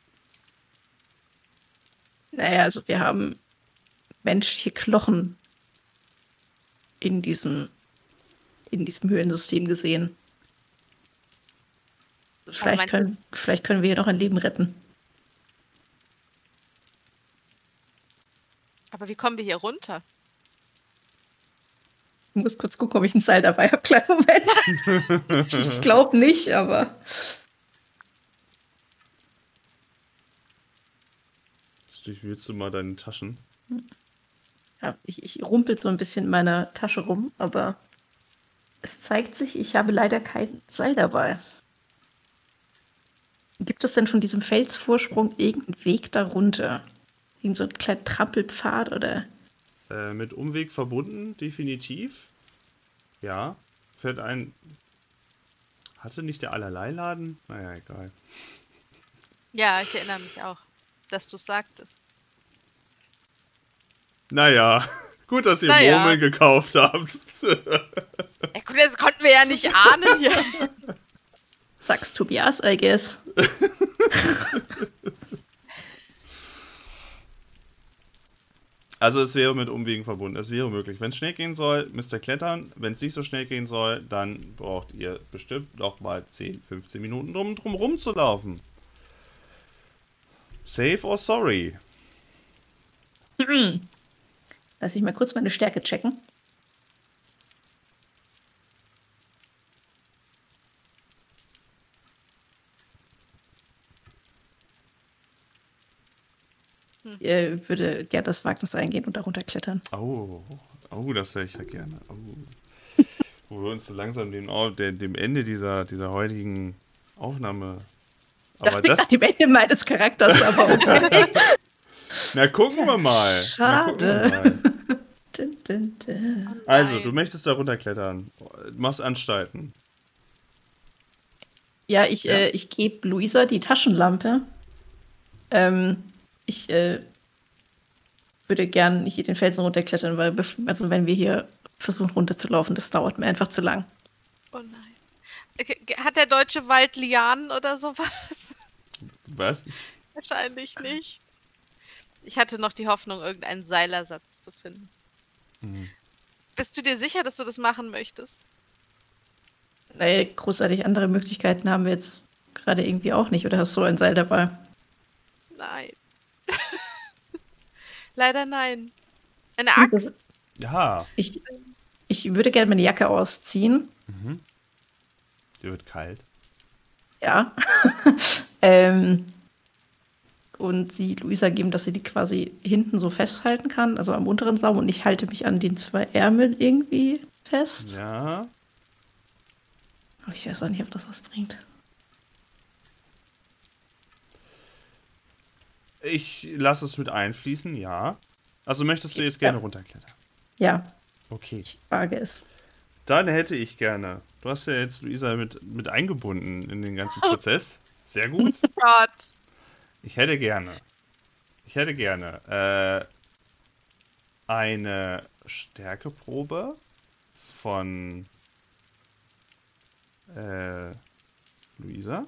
Naja, also wir haben menschliche Knochen in diesem, in diesem Höhlensystem gesehen. Vielleicht können, vielleicht können wir hier noch ein Leben retten. Aber wie kommen wir hier runter? Ich muss kurz gucken, ob ich ein Seil dabei habe. Kleinen Moment. *laughs* ich glaube nicht, aber. Willst du mal deine Taschen? Ja, ich, ich rumpel so ein bisschen in meiner Tasche rum, aber es zeigt sich, ich habe leider kein Seil dabei. Gibt es denn von diesem Felsvorsprung irgendeinen Weg darunter? Irgend so einen kleinen Trampelpfad oder? Äh, mit Umweg verbunden, definitiv. Ja. Fällt ein. Hatte nicht der Allerlei-Laden? Naja, egal. Ja, ich erinnere mich auch, dass du es sagtest. Naja, *laughs* Gut, dass ihr Naja. Murmeln gekauft habt. Ja, gut, das konnten wir ja nicht ahnen hier. Sag's Tobias, I guess. Also es wäre mit Umwegen verbunden. Es wäre möglich. Wenn es schnell gehen soll, müsst ihr klettern. Wenn es nicht so schnell gehen soll, dann braucht ihr bestimmt noch mal 10, 15 Minuten drum, drum rumzulaufen. Safe or sorry? Lass ich mal kurz meine Stärke checken. Ich äh, würde gerne das Wagnis eingehen und darunter klettern. Oh, oh, das höre ich ja gerne. Oh. *laughs* Wo wir uns so langsam dem, oh, der, dem Ende dieser, dieser heutigen Aufnahme. Aber das. Nach dem Ende meines Charakters, aber okay. *laughs* Na, gucken wir mal. Na, gucken wir Schade. mal. *laughs* dun, dun, dun. Also, du möchtest da runterklettern. Machst Anstalten. Ja, ich, Ja. Äh, ich gebe Luisa die Taschenlampe. Ähm, ich äh, würde gern hier den Felsen runterklettern, weil also wenn wir hier versuchen runterzulaufen, das dauert mir einfach zu lang. Oh nein. Hat der deutsche Wald Lianen oder sowas? Was? Wahrscheinlich nicht. Ich hatte noch die Hoffnung, irgendeinen Seilersatz zu finden. Mhm. Bist du dir sicher, dass du das machen möchtest? Weil großartig andere Möglichkeiten haben wir jetzt gerade irgendwie auch nicht. Oder hast du ein Seil dabei? Nein. Leider nein. Eine Das- Axt? Ja. Ich, ich würde gerne meine Jacke ausziehen. Mhm. Dir wird kalt. Ja. *laughs* ähm, und sie Luisa geben, dass sie die quasi hinten so festhalten kann, also am unteren Saum. Und ich halte mich an den zwei Ärmeln irgendwie fest. Ja. Aber ich weiß auch nicht, ob das was bringt. Ich lasse es mit einfließen, ja. Also möchtest du jetzt gerne Ja. runterklettern? Ja, Okay. ich wage es. Dann hätte ich gerne. Du hast ja jetzt Luisa mit, mit eingebunden in den ganzen Prozess. Sehr gut. *laughs* Gott. Ich hätte gerne. Ich hätte gerne äh, eine Stärkeprobe von äh, Luisa.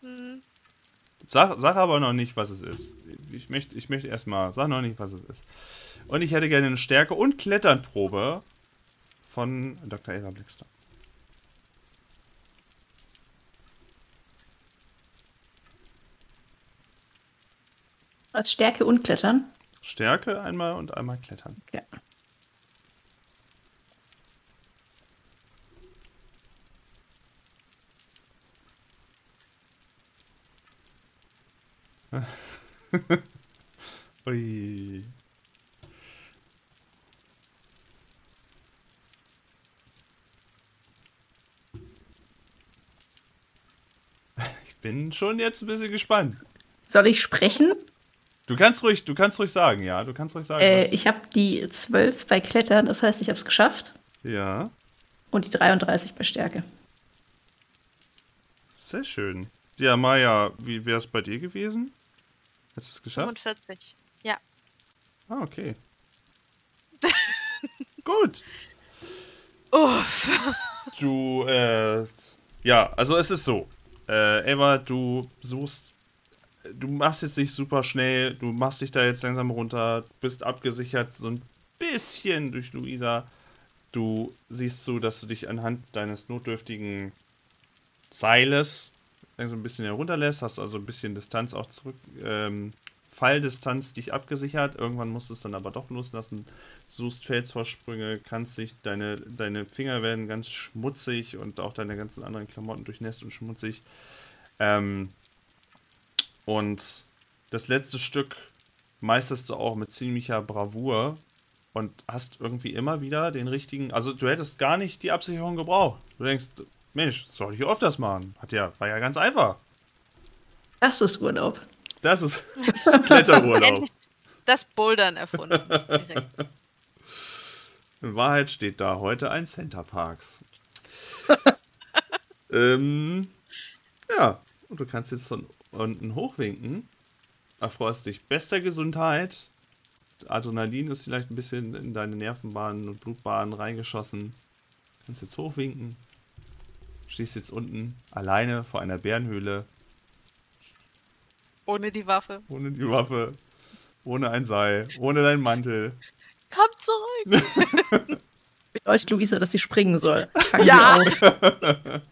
Hm. Sag, sag aber noch nicht, was es ist. Ich möchte, ich möchte erstmal, sag noch nicht, was es ist. Und ich hätte gerne eine Stärke- und Kletternprobe von Dr. Eva Blickster. Als Stärke und Klettern. Stärke einmal und einmal Klettern. Ja. *laughs* Ui. Ich bin schon jetzt ein bisschen gespannt. Soll ich sprechen? Du kannst ruhig, du kannst ruhig sagen, ja. Du kannst ruhig sagen. Äh, ich habe die 12 bei Klettern, das heißt, ich habe es geschafft. ja, Und die 33 bei Stärke. sehr schön. Ja, Maja, wie wäre es bei dir gewesen? Hättest du es geschafft? 45. Ja. Ah, okay. *laughs* Gut. Uff. Du, äh, ja, also es ist so. Äh, Eva, du suchst, du machst jetzt nicht super schnell, du machst dich da jetzt langsam runter, bist abgesichert, so ein bisschen durch Luisa. Du siehst so, dass du dich anhand deines notdürftigen Seiles so ein bisschen herunterlässt, hast also ein bisschen Distanz auch zurück, ähm, Falldistanz dich abgesichert. Irgendwann musst du es dann aber doch loslassen. Suchst Felsvorsprünge, kannst dich, deine, deine Finger werden ganz schmutzig und auch deine ganzen anderen Klamotten durchnässt und schmutzig. Ähm, und das letzte Stück meisterst du auch mit ziemlicher Bravour und hast irgendwie immer wieder den richtigen. Also du hättest gar nicht die Absicherung gebraucht. Du denkst, Mensch, soll ich öfters machen. Hat ja, war ja ganz einfach. Das ist Urlaub. Das ist *laughs* Kletterurlaub. Das Bouldern erfunden. Direkt. *laughs* In Wahrheit steht da heute ein Center Parks. *laughs* ähm, ja, und du kannst jetzt von unten hochwinken. Erfreust dich bester Gesundheit Adrenalin ist vielleicht ein bisschen in deine Nervenbahnen und Blutbahnen reingeschossen. Kannst jetzt hochwinken. Stehst jetzt unten alleine vor einer Bärenhöhle, Ohne die Waffe. ohne die Waffe, ohne ein Seil, ohne deinen Mantel. Komm zurück! *laughs* Mit euch, Luisa, dass sie springen soll. Fang Ja. *laughs*